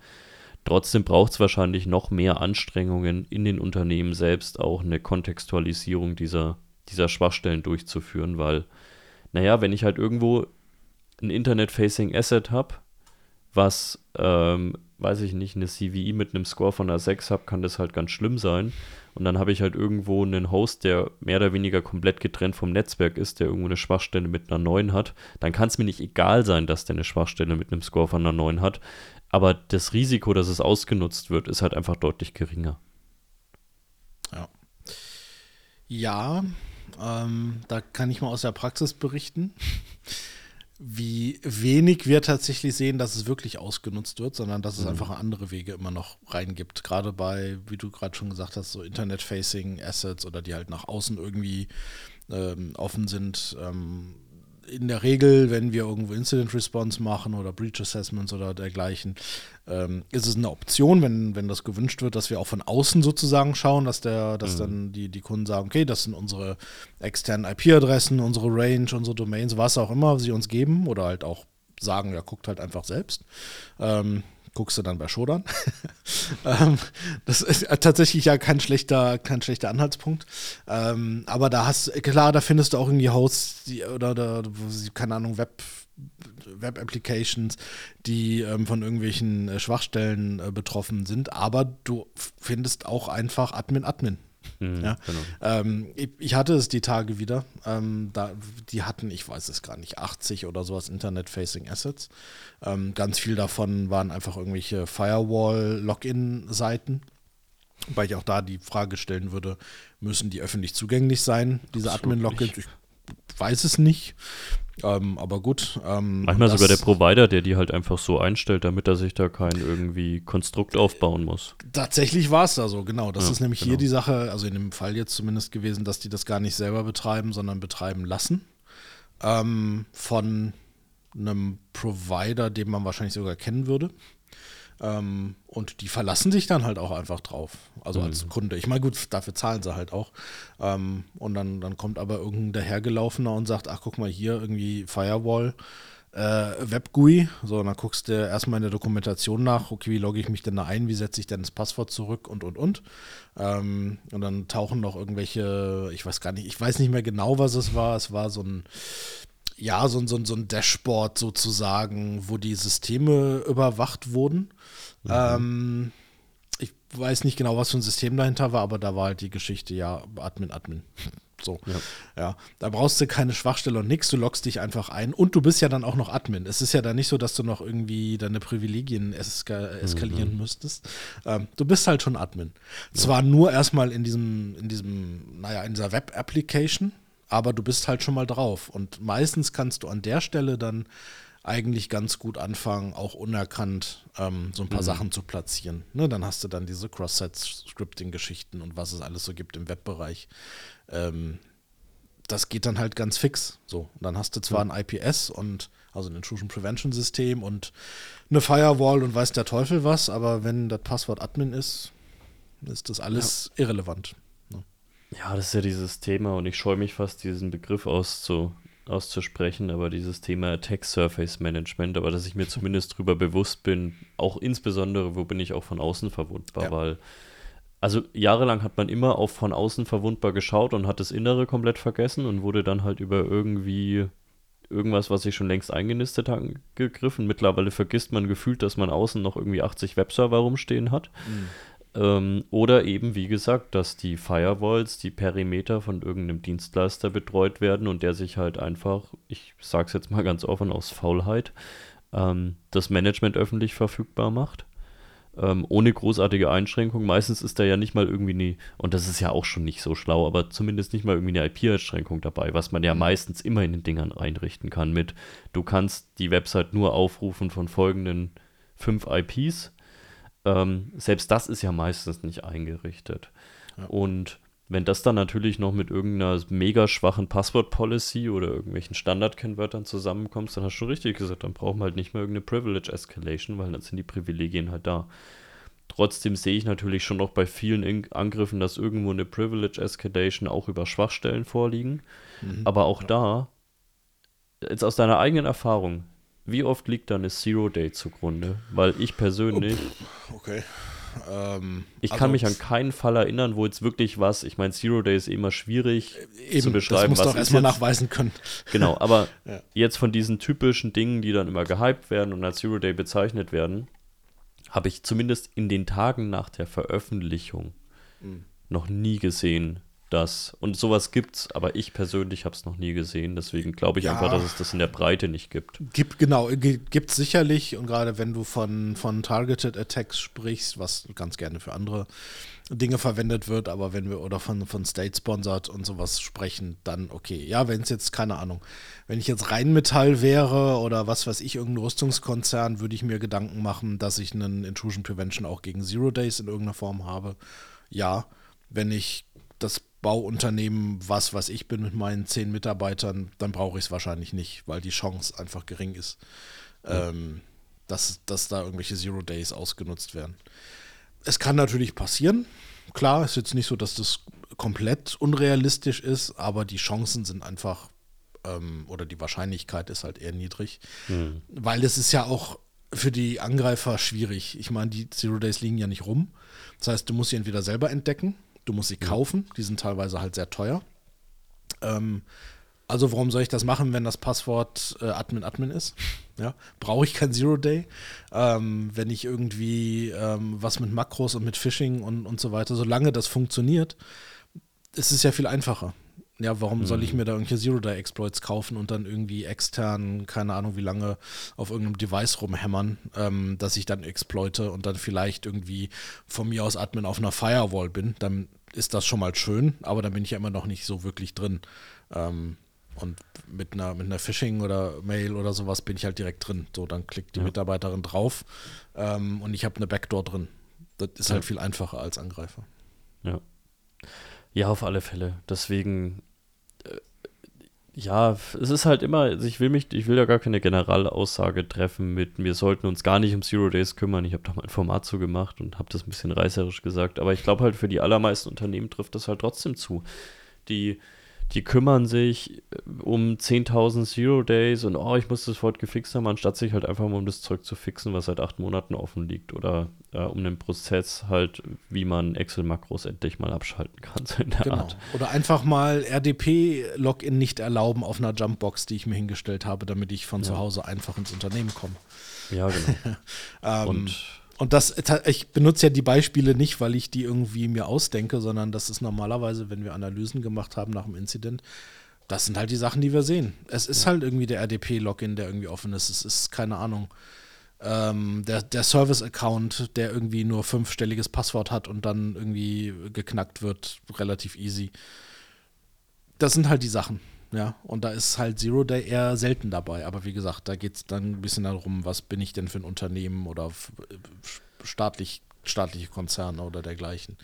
Trotzdem braucht es wahrscheinlich noch mehr Anstrengungen in den Unternehmen selbst, auch eine Kontextualisierung dieser, dieser Schwachstellen durchzuführen, weil, naja, wenn ich halt irgendwo ein Internet-Facing Asset habe, was ähm, weiß ich nicht, eine CVI mit einem Score von einer 6 habe, kann das halt ganz schlimm sein. Und dann habe ich halt irgendwo einen Host, der mehr oder weniger komplett getrennt vom Netzwerk ist, der irgendwo eine Schwachstelle mit einer 9 hat. Dann kann es mir nicht egal sein, dass der eine Schwachstelle mit einem Score von einer 9 hat. Aber das Risiko, dass es ausgenutzt wird, ist halt einfach deutlich geringer. Ja. Ja, ähm, da kann ich mal aus der Praxis berichten wie wenig wir tatsächlich sehen, dass es wirklich ausgenutzt wird, sondern dass es mhm. einfach andere Wege immer noch reingibt. Gerade bei, wie du gerade schon gesagt hast, so Internet-Facing Assets oder die halt nach außen irgendwie ähm, offen sind. Ähm, in der Regel, wenn wir irgendwo Incident Response machen oder Breach Assessments oder dergleichen, ähm, ist es eine Option, wenn, wenn das gewünscht wird, dass wir auch von außen sozusagen schauen, dass der, dass mhm. dann die, die Kunden sagen, okay, das sind unsere externen IP-Adressen, unsere Range, unsere Domains, was auch immer sie uns geben oder halt auch sagen, ja, guckt halt einfach selbst. Ähm, guckst du dann bei Shodan. <laughs> ähm, das ist tatsächlich ja kein schlechter, kein schlechter Anhaltspunkt. Ähm, aber da hast klar, da findest du auch irgendwie Hosts die, oder, oder keine Ahnung, Web, Web-Applications, die ähm, von irgendwelchen äh, Schwachstellen äh, betroffen sind. Aber du findest auch einfach Admin-Admin. Mhm, ja? Genau. Ähm, ich, ich, hatte es die Tage wieder. Ähm, da, die hatten, ich weiß es gar nicht, 80 oder sowas Internet-Facing Assets. Ähm, ganz viel davon waren einfach irgendwelche Firewall-Login-Seiten. Weil ich auch da die Frage stellen würde, müssen die öffentlich zugänglich sein, diese Admin-Logins? Ich weiß es nicht. Ähm, aber gut. Ähm, Manchmal sogar der Provider, der die halt einfach so einstellt, damit er sich da kein irgendwie Konstrukt aufbauen muss. Tatsächlich war es da so, genau. Das ja, ist nämlich genau. hier die Sache, also in dem Fall jetzt zumindest gewesen, dass die das gar nicht selber betreiben, sondern betreiben lassen. Ähm, von einem Provider, den man wahrscheinlich sogar kennen würde. Ähm, und die verlassen sich dann halt auch einfach drauf. Also mhm. als Kunde. Ich meine, gut, dafür zahlen sie halt auch. Ähm, und dann, dann kommt aber irgendein dahergelaufener und sagt, ach guck mal hier, irgendwie Firewall, äh, WebGUI. So, und dann guckst du erstmal in der Dokumentation nach, okay, wie logge ich mich denn da ein, wie setze ich denn das Passwort zurück und und und. Ähm, und dann tauchen noch irgendwelche, ich weiß gar nicht, ich weiß nicht mehr genau, was es war. Es war so ein ja, so, so, so ein Dashboard sozusagen, wo die Systeme überwacht wurden. Mhm. Ähm, ich weiß nicht genau, was für ein System dahinter war, aber da war halt die Geschichte, ja, Admin, Admin. <laughs> So, ja. ja. Da brauchst du keine Schwachstelle und nichts, du loggst dich einfach ein und du bist ja dann auch noch Admin. Es ist ja dann nicht so, dass du noch irgendwie deine Privilegien eska eskalieren mhm. müsstest. Ähm, du bist halt schon Admin. Ja. Zwar nur erstmal in diesem, in diesem, naja, in dieser Web-Application, aber du bist halt schon mal drauf. Und meistens kannst du an der Stelle dann eigentlich ganz gut anfangen, auch unerkannt ähm, so ein paar mhm. Sachen zu platzieren. Ne, dann hast du dann diese Cross-Set-Scripting-Geschichten und was es alles so gibt im Webbereich. Ähm, das geht dann halt ganz fix. So, dann hast du zwar mhm. ein IPS und also ein Intrusion Prevention System und eine Firewall und weiß der Teufel was, aber wenn das Passwort Admin ist, ist das alles ja. irrelevant. Ja, das ist ja dieses Thema und ich scheue mich fast, diesen Begriff auszu, auszusprechen, aber dieses Thema Attack Surface Management, aber dass ich mir <laughs> zumindest darüber bewusst bin, auch insbesondere, wo bin ich auch von außen verwundbar, ja. weil also jahrelang hat man immer auf von außen verwundbar geschaut und hat das Innere komplett vergessen und wurde dann halt über irgendwie irgendwas, was sich schon längst eingenistet hat, gegriffen. Mittlerweile vergisst man gefühlt, dass man außen noch irgendwie 80 Webserver rumstehen hat. Mhm. Ähm, oder eben, wie gesagt, dass die Firewalls, die Perimeter von irgendeinem Dienstleister betreut werden und der sich halt einfach, ich sag's jetzt mal ganz offen aus Faulheit, ähm, das Management öffentlich verfügbar macht. Ähm, ohne großartige Einschränkung. Meistens ist da ja nicht mal irgendwie eine, und das ist ja auch schon nicht so schlau, aber zumindest nicht mal irgendwie eine IP-Einschränkung dabei, was man ja mhm. meistens immer in den Dingern einrichten kann mit, du kannst die Website nur aufrufen von folgenden fünf IPs ähm, selbst das ist ja meistens nicht eingerichtet. Ja. Und wenn das dann natürlich noch mit irgendeiner mega schwachen Passwort-Policy oder irgendwelchen Standardkennwörtern zusammenkommt, dann hast du schon richtig gesagt, dann brauchen wir halt nicht mehr irgendeine Privilege Escalation, weil dann sind die Privilegien halt da. Trotzdem sehe ich natürlich schon noch bei vielen Angriffen, dass irgendwo eine Privilege Escalation auch über Schwachstellen vorliegen. Mhm. Aber auch da, jetzt aus deiner eigenen Erfahrung, wie oft liegt da eine Zero Day zugrunde? Weil ich persönlich. Okay. Ähm, ich kann also, mich an keinen Fall erinnern, wo jetzt wirklich was, ich meine, Zero Day ist immer schwierig eben, zu beschreiben. Das musst was du erstmal nachweisen können. Genau, <laughs> aber ja. jetzt von diesen typischen Dingen, die dann immer gehypt werden und als Zero Day bezeichnet werden, habe ich zumindest in den Tagen nach der Veröffentlichung mhm. noch nie gesehen, das. Und sowas gibt's, aber ich persönlich habe es noch nie gesehen. Deswegen glaube ich ja, einfach, dass es das in der Breite nicht gibt. Gibt genau, gibt es sicherlich. Und gerade wenn du von, von Targeted Attacks sprichst, was ganz gerne für andere Dinge verwendet wird, aber wenn wir oder von, von State Sponsored und sowas sprechen, dann okay. Ja, wenn es jetzt, keine Ahnung, wenn ich jetzt Rheinmetall wäre oder was weiß ich, irgendein Rüstungskonzern, würde ich mir Gedanken machen, dass ich einen Intrusion Prevention auch gegen Zero Days in irgendeiner Form habe. Ja, wenn ich das Bauunternehmen, was was ich bin mit meinen zehn Mitarbeitern, dann brauche ich es wahrscheinlich nicht, weil die Chance einfach gering ist, ja. ähm, dass, dass da irgendwelche Zero Days ausgenutzt werden. Es kann natürlich passieren. Klar, ist jetzt nicht so, dass das komplett unrealistisch ist, aber die Chancen sind einfach ähm, oder die Wahrscheinlichkeit ist halt eher niedrig, mhm. weil es ist ja auch für die Angreifer schwierig. Ich meine, die Zero Days liegen ja nicht rum. Das heißt, du musst sie entweder selber entdecken Du musst sie kaufen, die sind teilweise halt sehr teuer. Ähm, also warum soll ich das machen, wenn das Passwort äh, Admin Admin ist? <laughs> Ja, brauche ich kein Zero Day. Ähm, wenn ich irgendwie ähm, was mit Makros und mit Phishing und, und so weiter, solange das funktioniert, ist es ja viel einfacher. Ja, warum mhm. soll ich mhm. mir da irgendwelche Zero-Day-Exploits kaufen und dann irgendwie extern, keine Ahnung wie lange, auf irgendeinem Device rumhämmern, ähm, dass ich dann exploite und dann vielleicht irgendwie von mir aus Admin auf einer Firewall bin, dann ist das schon mal schön, aber dann bin ich ja immer noch nicht so wirklich drin. Ähm, und mit einer, mit einer Phishing oder Mail oder sowas bin ich halt direkt drin. So, dann klickt die ja. Mitarbeiterin drauf ähm, und ich habe eine Backdoor drin. Das ist ja. halt viel einfacher als Angreifer. Ja. Ja, auf alle Fälle. Deswegen, äh, ja, es ist halt immer, also ich will mich, ich will ja gar keine Generalaussage treffen mit, wir sollten uns gar nicht um Zero Days kümmern. Ich habe da mal ein Format zu gemacht und habe das ein bisschen reißerisch gesagt. Aber ich glaube halt, für die allermeisten Unternehmen trifft das halt trotzdem zu. Die die kümmern sich äh, um 10.000 Zero Days und oh, ich muss das Wort gefixt haben, anstatt sich halt einfach mal um das Zeug zu fixen, was seit acht Monaten offen liegt oder äh, um den Prozess halt, wie man Excel-Makros endlich mal abschalten kann, so in der genau. Art. Oder einfach mal RDP-Login nicht erlauben auf einer Jumpbox, die ich mir hingestellt habe, damit ich von ja. zu Hause einfach ins Unternehmen komme. Ja, genau. <laughs> ähm, und und das, ich benutze ja die Beispiele nicht, weil ich die irgendwie mir ausdenke, sondern das ist normalerweise, wenn wir Analysen gemacht haben nach dem Incident, das sind halt die Sachen, die wir sehen. Es ist ja. halt irgendwie der RDP-Login, der irgendwie offen ist. Es ist, keine Ahnung, ähm, der, der Service-Account, der irgendwie nur fünfstelliges Passwort hat und dann irgendwie geknackt wird, relativ easy. Das sind halt die Sachen. Ja, und da ist halt Zero Day eher selten dabei. Aber wie gesagt, da geht es dann ein bisschen darum, was bin ich denn für ein Unternehmen oder staatlich, staatliche Konzerne oder dergleichen.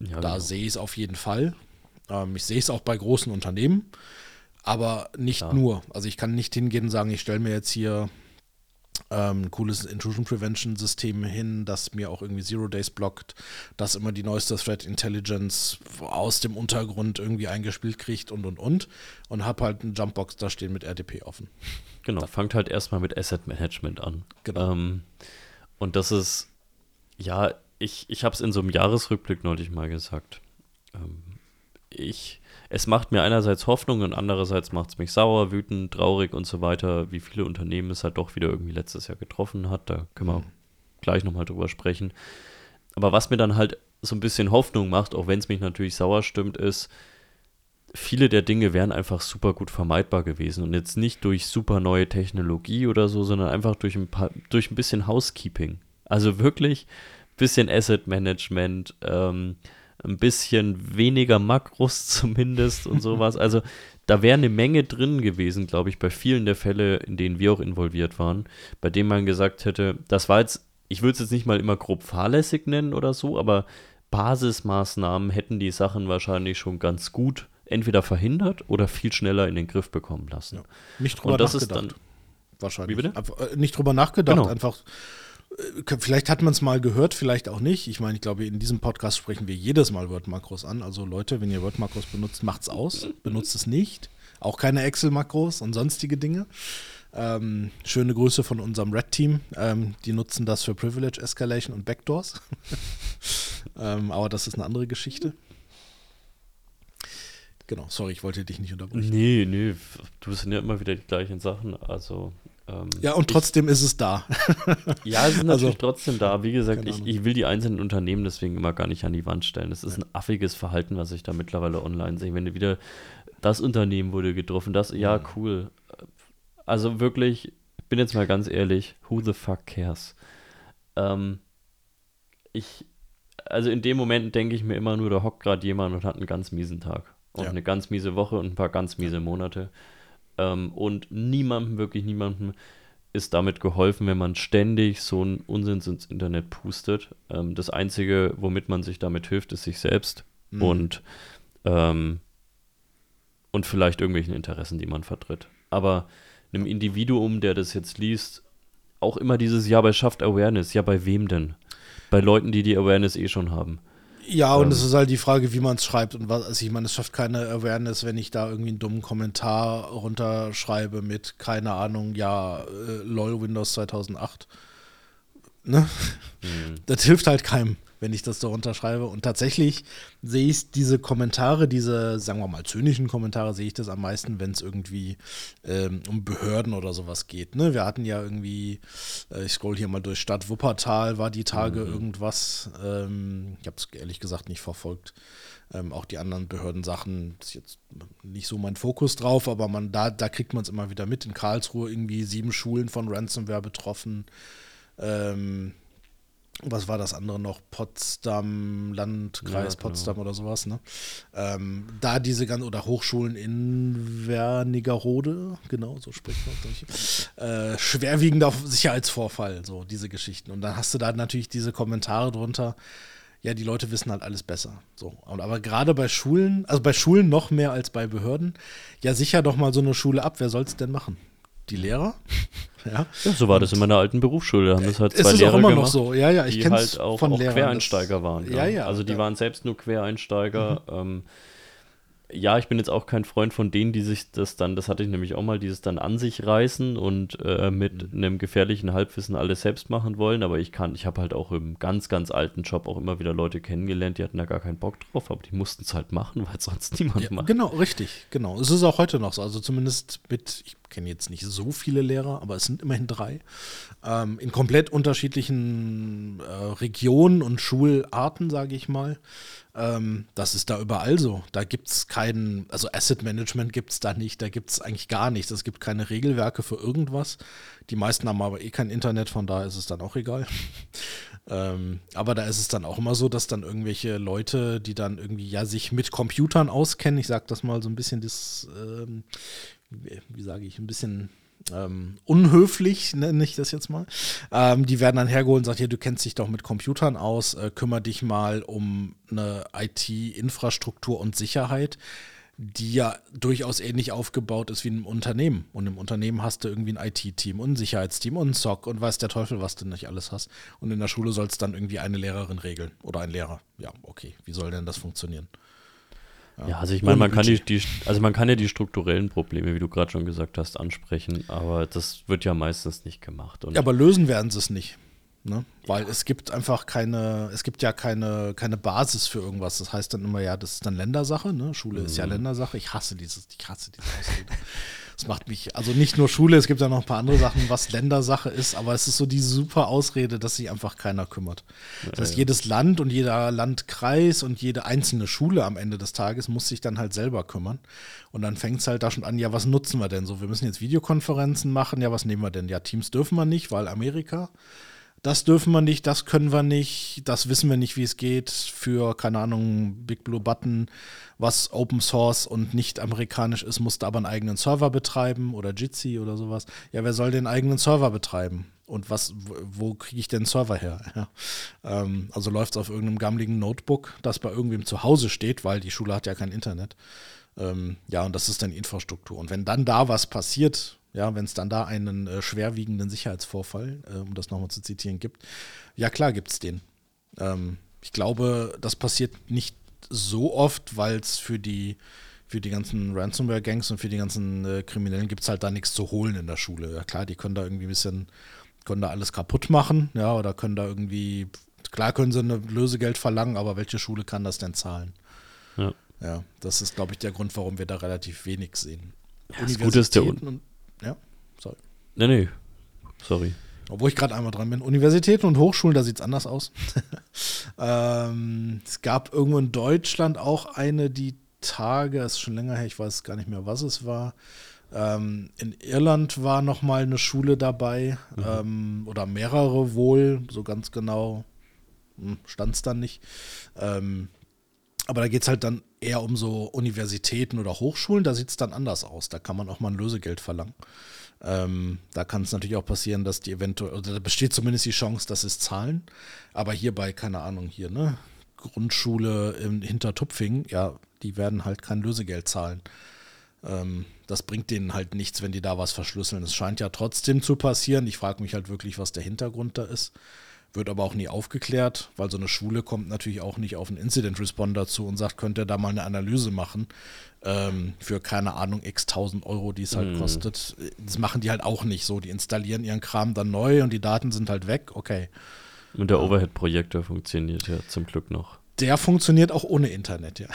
Ja, da genau. sehe ich es auf jeden Fall. Ähm, ich sehe es auch bei großen Unternehmen, aber nicht ja. nur. Also ich kann nicht hingehen und sagen, ich stelle mir jetzt hier ähm, ein cooles Intrusion Prevention System hin, das mir auch irgendwie Zero Days blockt, das immer die neueste Threat Intelligence aus dem Untergrund irgendwie eingespielt kriegt und und und und habe halt eine Jumpbox da stehen mit RDP offen. Genau, da. fangt halt erstmal mit Asset Management an. Genau. Ähm, und das ist, ja, ich, ich habe es in so einem Jahresrückblick neulich mal gesagt. Ähm, ich es macht mir einerseits Hoffnung und andererseits macht es mich sauer, wütend, traurig und so weiter, wie viele Unternehmen es halt doch wieder irgendwie letztes Jahr getroffen hat. Da können wir mhm. gleich nochmal drüber sprechen. Aber was mir dann halt so ein bisschen Hoffnung macht, auch wenn es mich natürlich sauer stimmt, ist, viele der Dinge wären einfach super gut vermeidbar gewesen und jetzt nicht durch super neue Technologie oder so, sondern einfach durch ein, paar, durch ein bisschen Housekeeping. Also wirklich ein bisschen Asset Management, ähm, ein bisschen weniger Makros <laughs> zumindest und sowas. Also da wäre eine Menge drin gewesen, glaube ich, bei vielen der Fälle, in denen wir auch involviert waren, bei denen man gesagt hätte, das war jetzt, ich würde es jetzt nicht mal immer grob fahrlässig nennen oder so, aber Basismaßnahmen hätten die Sachen wahrscheinlich schon ganz gut entweder verhindert oder viel schneller in den Griff bekommen lassen. Ja. Nicht drüber und das nachgedacht. Ist dann, wahrscheinlich. Äh, nicht drüber nachgedacht, genau. einfach vielleicht hat man es mal gehört, vielleicht auch nicht. Ich meine, ich glaube, in diesem Podcast sprechen wir jedes Mal Word-Makros an. Also Leute, wenn ihr Word-Makros benutzt, macht's aus. Benutzt es nicht. Auch keine Excel-Makros und sonstige Dinge. Ähm, schöne Grüße von unserem Red-Team. Ähm, die nutzen das für Privilege Escalation und Backdoors. ähm, aber das ist eine andere Geschichte. Genau, sorry, ich wollte dich nicht unterbrechen. Nee, nee, du sind ja immer wieder die gleichen Sachen. Also ähm, ja, und trotzdem ich, ist es da. <laughs> ja, es ist natürlich also, trotzdem da. Wie gesagt, ich, ich, will die einzelnen Unternehmen deswegen immer gar nicht an die Wand stellen. Es ist ein affiges Verhalten, was ich da mittlerweile online sehe. Wenn du wieder, das Unternehmen wurde getroffen, das, ja, cool. Also wirklich, ich bin jetzt mal ganz ehrlich, who the fuck cares? Ähm, ich, also in dem Moment denke ich mir immer nur, da hockt gerade jemand und hat einen ganz miesen Tag. Und ja. eine ganz miese Woche und ein paar ganz miese Monate. Ähm, und niemandem, wirklich niemandem ist damit geholfen, wenn man ständig so einen Unsinn ins Internet pustet. Ähm, das Einzige, womit man sich damit hilft, ist sich selbst mhm. und, ähm, und vielleicht irgendwelchen Interessen, die man vertritt. Aber einem Individuum, der das jetzt liest, auch immer dieses Ja, bei schafft Awareness. Ja, bei wem denn? Bei Leuten, die die Awareness eh schon haben. Ja, und ähm, es ist halt die Frage, wie man es schreibt und was. Also ich meine, es schafft keine Awareness, wenn ich da irgendwie einen dummen Kommentar runterschreibe mit, keine Ahnung, ja, äh, LOL Windows 2008. Ne? Mhm. Das hilft halt keinem wenn ich das so runterschreibe. Und tatsächlich sehe ich diese Kommentare, diese, sagen wir mal, zynischen Kommentare, sehe ich das am meisten, wenn es irgendwie ähm, um Behörden oder sowas geht. Ne? Wir hatten ja irgendwie, äh, ich scroll hier mal durch Stadt Wuppertal, war die Tage mhm. irgendwas. Ähm, ich habe es ehrlich gesagt nicht verfolgt. Ähm, auch die anderen Behördensachen ist jetzt nicht so mein Fokus drauf, aber man, da, da kriegt man es immer wieder mit. In Karlsruhe irgendwie sieben Schulen von Ransomware betroffen. Ähm, was war das andere noch? Potsdam, Landkreis ja, genau. Potsdam oder sowas, ne? Ähm, da diese ganzen, oder Hochschulen in Wernigerode, genau, so spricht man, durch, äh, schwerwiegender Sicherheitsvorfall, so diese Geschichten. Und dann hast du da natürlich diese Kommentare drunter, ja, die Leute wissen halt alles besser. So. Aber gerade bei Schulen, also bei Schulen noch mehr als bei Behörden, ja, sicher doch mal so eine Schule ab. Wer soll es denn machen? Die Lehrer? <laughs> ja. ja. So war das in meiner alten Berufsschule. Da haben das halt zwei ist Lehrer auch immer gemacht, noch so. Ja, ja, ich die halt auch, von auch Lehrern, Quereinsteiger waren. Ja, ja. Also die waren selbst nur Quereinsteiger. Mhm. Ähm, ja, ich bin jetzt auch kein Freund von denen, die sich das dann, das hatte ich nämlich auch mal, dieses dann an sich reißen und äh, mit mhm. einem gefährlichen Halbwissen alles selbst machen wollen. Aber ich kann, ich habe halt auch im ganz, ganz alten Job auch immer wieder Leute kennengelernt, die hatten da gar keinen Bock drauf, aber die mussten es halt machen, weil sonst <laughs> niemand ja, macht. Genau, richtig, genau. Es ist auch heute noch so. Also zumindest mit, ich kenne jetzt nicht so viele Lehrer, aber es sind immerhin drei, ähm, in komplett unterschiedlichen äh, Regionen und Schularten, sage ich mal. Ähm, das ist da überall so. Da gibt es keinen, also Asset Management gibt es da nicht, da gibt es eigentlich gar nichts. Es gibt keine Regelwerke für irgendwas. Die meisten haben aber eh kein Internet, von daher ist es dann auch egal. <laughs> ähm, aber da ist es dann auch immer so, dass dann irgendwelche Leute, die dann irgendwie ja sich mit Computern auskennen, ich sage das mal so ein bisschen das, ähm, wie, sage ich, ein bisschen ähm, unhöflich, nenne ich das jetzt mal. Ähm, die werden dann hergeholt und sagen, hier, du kennst dich doch mit Computern aus, äh, kümmere dich mal um eine IT-Infrastruktur und Sicherheit, die ja durchaus ähnlich aufgebaut ist wie in einem Unternehmen. Und im Unternehmen hast du irgendwie ein IT-Team und ein Sicherheitsteam und ein SOC und weiß der Teufel, was du nicht alles hast. Und in der Schule soll es dann irgendwie eine Lehrerin regeln oder ein Lehrer. Ja, okay, wie soll denn das funktionieren? Ja, also ich meine, man kann die, die, also man kann ja die strukturellen Probleme, wie du gerade schon gesagt hast, ansprechen, aber das wird ja meistens nicht gemacht. ja, aber lösen werden sie es nicht. Ne? Weil es gibt einfach keine, es gibt ja keine, keine Basis für irgendwas. Das heißt dann immer, ja, das ist dann Ländersache, ne? Schule mhm. ist ja mhm. Ländersache. Ich hasse dieses, ich hasse diese Ausrede. <laughs> Das macht mich, also nicht nur Schule, es gibt ja noch ein paar andere Sachen, was Ländersache ist, aber es ist so die super Ausrede, dass sich einfach keiner kümmert. Das heißt, jedes Land und jeder Landkreis und jede einzelne Schule am Ende des Tages muss sich dann halt selber kümmern. Und dann fängt es halt da schon an, ja, was nutzen wir denn so? Wir müssen jetzt Videokonferenzen machen, ja, was nehmen wir denn? Ja, Teams dürfen wir nicht, weil Amerika das dürfen wir nicht, das können wir nicht, das wissen wir nicht, wie es geht für, keine Ahnung, Big Blue Button, was Open Source und nicht amerikanisch ist, musste aber einen eigenen Server betreiben oder Jitsi oder sowas. Ja, wer soll den eigenen Server betreiben? Und was, wo kriege ich den Server her? <laughs> Ja. Ähm, also läuft es auf irgendeinem gammeligen Notebook, das bei irgendwem zu Hause steht, weil die Schule hat ja kein Internet. Ähm, ja, und das ist dann Infrastruktur. Und wenn dann da was passiert, ja, wenn es dann da einen äh, schwerwiegenden Sicherheitsvorfall, äh, um das nochmal zu zitieren, gibt, ja klar gibt es den. Ähm, ich glaube, das passiert nicht so oft, weil es für die, für die ganzen Ransomware-Gangs und für die ganzen äh, Kriminellen gibt es halt da nichts zu holen in der Schule. Ja klar, die können da irgendwie ein bisschen, können da alles kaputt machen, ja, oder können da irgendwie, klar können sie eine Lösegeld verlangen, aber welche Schule kann das denn zahlen? Ja. Ja, das ist, glaube ich, der Grund, warum wir da relativ wenig sehen. Ja, das Gute ist der und ja, sorry. Nee, nee, sorry. Obwohl ich gerade einmal dran bin. Universitäten und Hochschulen, da sieht es anders aus. <laughs> ähm, es gab irgendwo in Deutschland auch eine, die Tage, das ist schon länger her, ich weiß gar nicht mehr, was es war. Ähm, in Irland war noch mal eine Schule dabei mhm. ähm, oder mehrere wohl, so ganz genau hm, stand es dann nicht. Ähm, aber da geht es halt dann eher um so Universitäten oder Hochschulen, da sieht es dann anders aus. Da kann man auch mal ein Lösegeld verlangen. Ähm, da kann es natürlich auch passieren, dass die eventuell, oder da besteht zumindest die Chance, dass es zahlen. Aber hierbei, keine Ahnung, hier, ne? Grundschule in Hintertupfing, ja, die werden halt kein Lösegeld zahlen. Ähm, das bringt denen halt nichts, wenn die da was verschlüsseln. Es scheint ja trotzdem zu passieren. Ich frage mich halt wirklich, was der Hintergrund da ist. Wird aber auch nie aufgeklärt, weil so eine Schule kommt natürlich auch nicht auf einen Incident Responder zu und sagt, könnt ihr da mal eine Analyse machen ähm, für keine Ahnung x tausend Euro, die es halt mm. kostet. Das machen die halt auch nicht so. Die installieren ihren Kram dann neu und die Daten sind halt weg. Okay. Und der Overhead-Projektor funktioniert ja zum Glück noch. Der funktioniert auch ohne Internet, ja.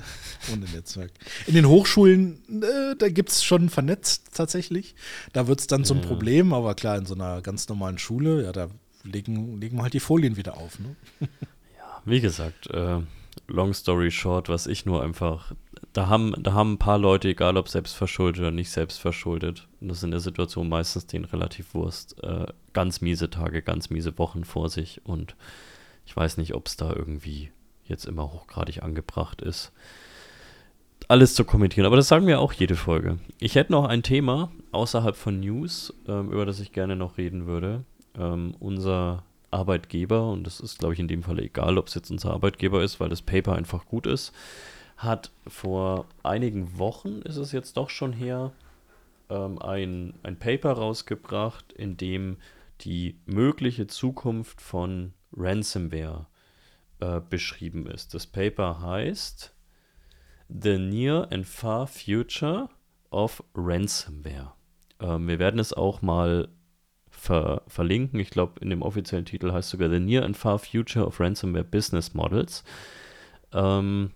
<laughs> ohne Netzwerk. In den Hochschulen, äh, da gibt es schon vernetzt tatsächlich. Da wird es dann zum Problem, aber klar, in so einer ganz normalen Schule, ja, da legen, legen wir halt die Folien wieder auf. Ne? <laughs> Ja, wie gesagt, äh, long story short, was ich nur einfach, da haben, da haben ein paar Leute, egal ob selbst verschuldet oder nicht selbst verschuldet, und das ist in der Situation meistens denen relativ Wurst, äh, ganz miese Tage, ganz miese Wochen vor sich und ich weiß nicht, ob es da irgendwie jetzt immer hochgradig angebracht ist, alles zu kommentieren. Aber das sagen wir auch jede Folge. Ich hätte noch ein Thema außerhalb von News, ähm, über das ich gerne noch reden würde ähm, unser Arbeitgeber, und das ist, glaube ich, in dem Fall egal, ob es jetzt unser Arbeitgeber ist, weil das Paper einfach gut ist, hat vor einigen Wochen, ist es jetzt doch schon her, ähm, ein, ein Paper rausgebracht, in dem die mögliche Zukunft von Ransomware äh, beschrieben ist. Das Paper heißt The Near and Far Future of Ransomware. Ähm, wir werden es auch mal ver verlinken. Ich glaube, in dem offiziellen Titel heißt sogar The Near and Far Future of Ransomware Business Models. Ähm,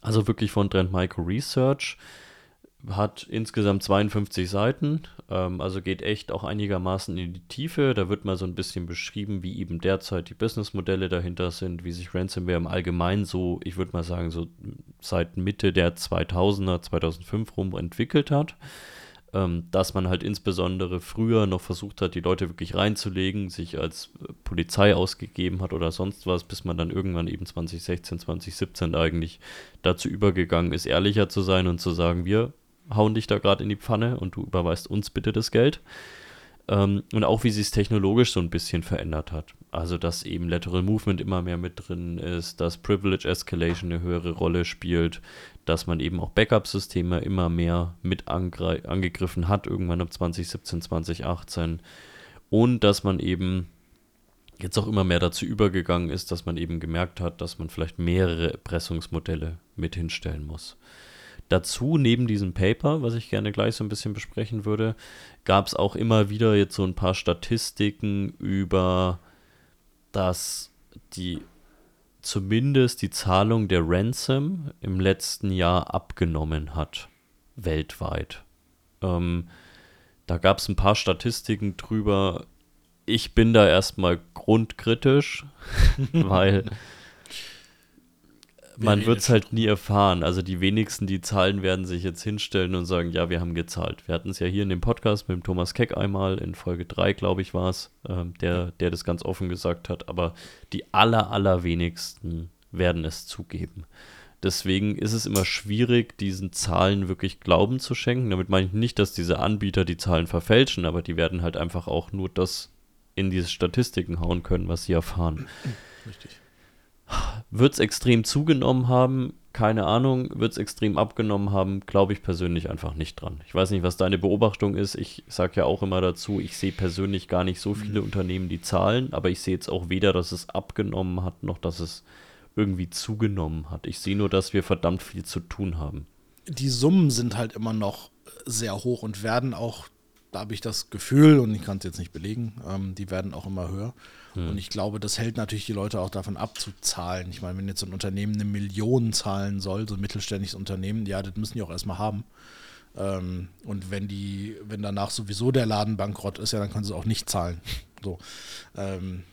also wirklich von Trend Micro Research. Hat insgesamt 52 Seiten, ähm, also geht echt auch einigermaßen in die Tiefe. Da wird mal so ein bisschen beschrieben, wie eben derzeit die Businessmodelle dahinter sind, wie sich Ransomware im Allgemeinen so, ich würde mal sagen, so seit Mitte der 2000er, 2005 rum entwickelt hat ähm, dass man halt insbesondere früher noch versucht hat, die Leute wirklich reinzulegen, sich als äh, Polizei ausgegeben hat oder sonst was, bis man dann irgendwann eben 2016, 2017 eigentlich dazu übergegangen ist, ehrlicher zu sein und zu sagen, wir hauen dich da gerade in die Pfanne und du überweist uns bitte das Geld. Ähm, und auch wie sich es technologisch so ein bisschen verändert hat. Also, dass eben Lateral Movement immer mehr mit drin ist, dass Privilege Escalation eine höhere Rolle spielt, dass man eben auch Backup-Systeme immer mehr mit angegriffen hat, irgendwann ab 2017, 2018. Und dass man eben jetzt auch immer mehr dazu übergegangen ist, dass man eben gemerkt hat, dass man vielleicht mehrere Erpressungsmodelle mit hinstellen muss. Dazu, neben diesem Paper, was ich gerne gleich so ein bisschen besprechen würde, gab es auch immer wieder jetzt so ein paar Statistiken über, dass die zumindest die Zahlung der Ransom im letzten Jahr abgenommen hat, weltweit. Ähm, da gab es ein paar Statistiken drüber. Ich bin da erstmal grundkritisch, <laughs> weil <laughs> man wird es halt nie erfahren. Also die wenigsten, die zahlen, werden sich jetzt hinstellen und sagen, ja, wir haben gezahlt. Wir hatten es ja hier in dem Podcast mit dem Thomas Keck einmal, in Folge 3, glaube ich, war es, ähm, der, der das ganz offen gesagt hat. Aber die aller, allerwenigsten werden es zugeben. Deswegen ist es immer schwierig, diesen Zahlen wirklich Glauben zu schenken. Damit meine ich nicht, dass diese Anbieter die Zahlen verfälschen, aber die werden halt einfach auch nur das in diese Statistiken hauen können, was sie erfahren. Richtig. Wird es extrem zugenommen haben? Keine Ahnung. Wird es extrem abgenommen haben? Glaube ich persönlich einfach nicht dran. Ich weiß nicht, was deine Beobachtung ist. Ich sage ja auch immer dazu, ich sehe persönlich gar nicht so viele mhm. Unternehmen, die zahlen, aber ich sehe jetzt auch weder, dass es abgenommen hat, noch dass es irgendwie zugenommen hat. Ich sehe nur, dass wir verdammt viel zu tun haben. Die Summen sind halt immer noch sehr hoch und werden auch, da habe ich das Gefühl, und ich kann es jetzt nicht belegen, ähm, die werden auch immer höher. Hm. Und ich glaube, das hält natürlich die Leute auch davon ab zu zahlen. Ich meine, wenn jetzt so ein Unternehmen eine Million zahlen soll, so ein mittelständisches Unternehmen, ja, das müssen die auch erstmal haben. Ähm, und wenn die, wenn danach sowieso der Laden bankrott ist, ja, dann können sie auch nicht zahlen. <laughs> So. Ähm,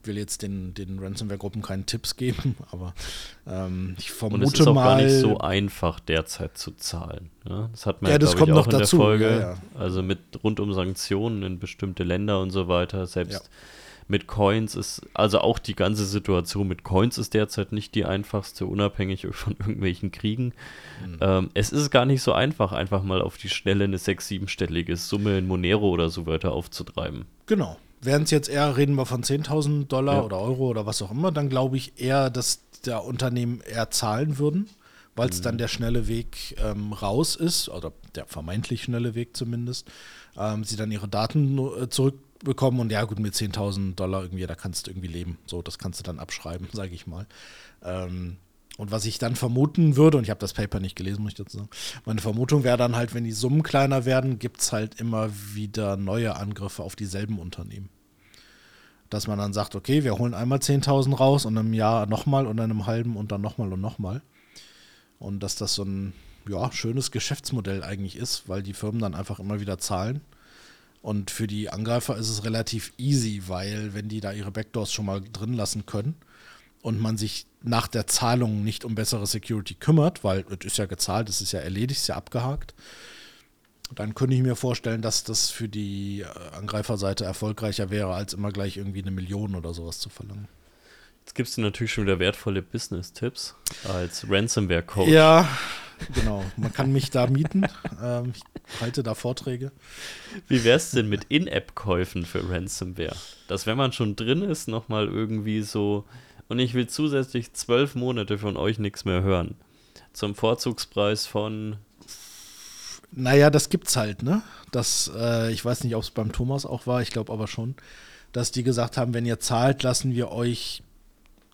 ich will jetzt den, den Ransomware-Gruppen keinen Tipps geben, <laughs> aber ähm, ich vermute mal. Und es ist auch mal, gar nicht so einfach derzeit zu zahlen. Ja? Das hat man ja, das kommt ich, auch noch in dazu. der Folge. Ja, ja. Also mit rund um Sanktionen in bestimmte Länder und so weiter. Selbst mit Coins ist, also auch die ganze Situation mit Coins ist derzeit nicht die einfachste, unabhängig von irgendwelchen Kriegen. Mhm. Ähm, es ist gar nicht so einfach, einfach mal auf die Schnelle eine sechs-, siebenstellige Summe in Monero oder so weiter aufzutreiben. Genau. Während es jetzt eher, reden wir von 10.000 Dollar ja. oder Euro oder was auch immer, dann glaube ich eher, dass der Unternehmen eher zahlen würden, weil es mhm. dann der schnelle Weg ähm, raus ist, oder der vermeintlich schnelle Weg zumindest, ähm, sie dann ihre Daten äh, zurück bekommen und ja gut, mit 10.000 Dollar irgendwie, da kannst du irgendwie leben. So, das kannst du dann abschreiben, sage ich mal. Ähm, und was ich dann vermuten würde, und ich habe das Paper nicht gelesen, muss ich dazu sagen, meine Vermutung wäre dann halt, wenn die Summen kleiner werden, gibt es halt immer wieder neue Angriffe auf dieselben Unternehmen. Dass man dann sagt, okay, wir holen einmal 10.000 raus und im Jahr nochmal und dann im halben und dann nochmal und nochmal. Und dass das so ein ja, schönes Geschäftsmodell eigentlich ist, weil die Firmen dann einfach immer wieder zahlen und für die Angreifer ist es relativ easy, weil wenn die da ihre Backdoors schon mal drin lassen können und man sich nach der Zahlung nicht um bessere Security kümmert, weil es ist ja gezahlt, es ist ja erledigt, es ist ja abgehakt, dann könnte ich mir vorstellen, dass das für die äh, Angreiferseite erfolgreicher wäre, als immer gleich irgendwie eine Million oder sowas zu verlangen. Jetzt gibst du natürlich schon wieder wertvolle Business-Tipps als Ransomware-Coach. Ja, genau. Man kann mich da mieten. Ähm, ich halte da Vorträge. Wie wäre es denn mit In-App-Käufen für Ransomware? Dass, wenn man schon drin ist, nochmal irgendwie so, und ich will zusätzlich zwölf Monate von euch nichts mehr hören. Zum Vorzugspreis von. Naja, das gibt's halt, ne? Das, äh, ich weiß nicht, ob es beim Thomas auch war, ich glaube aber schon, dass die gesagt haben, wenn ihr zahlt, lassen wir euch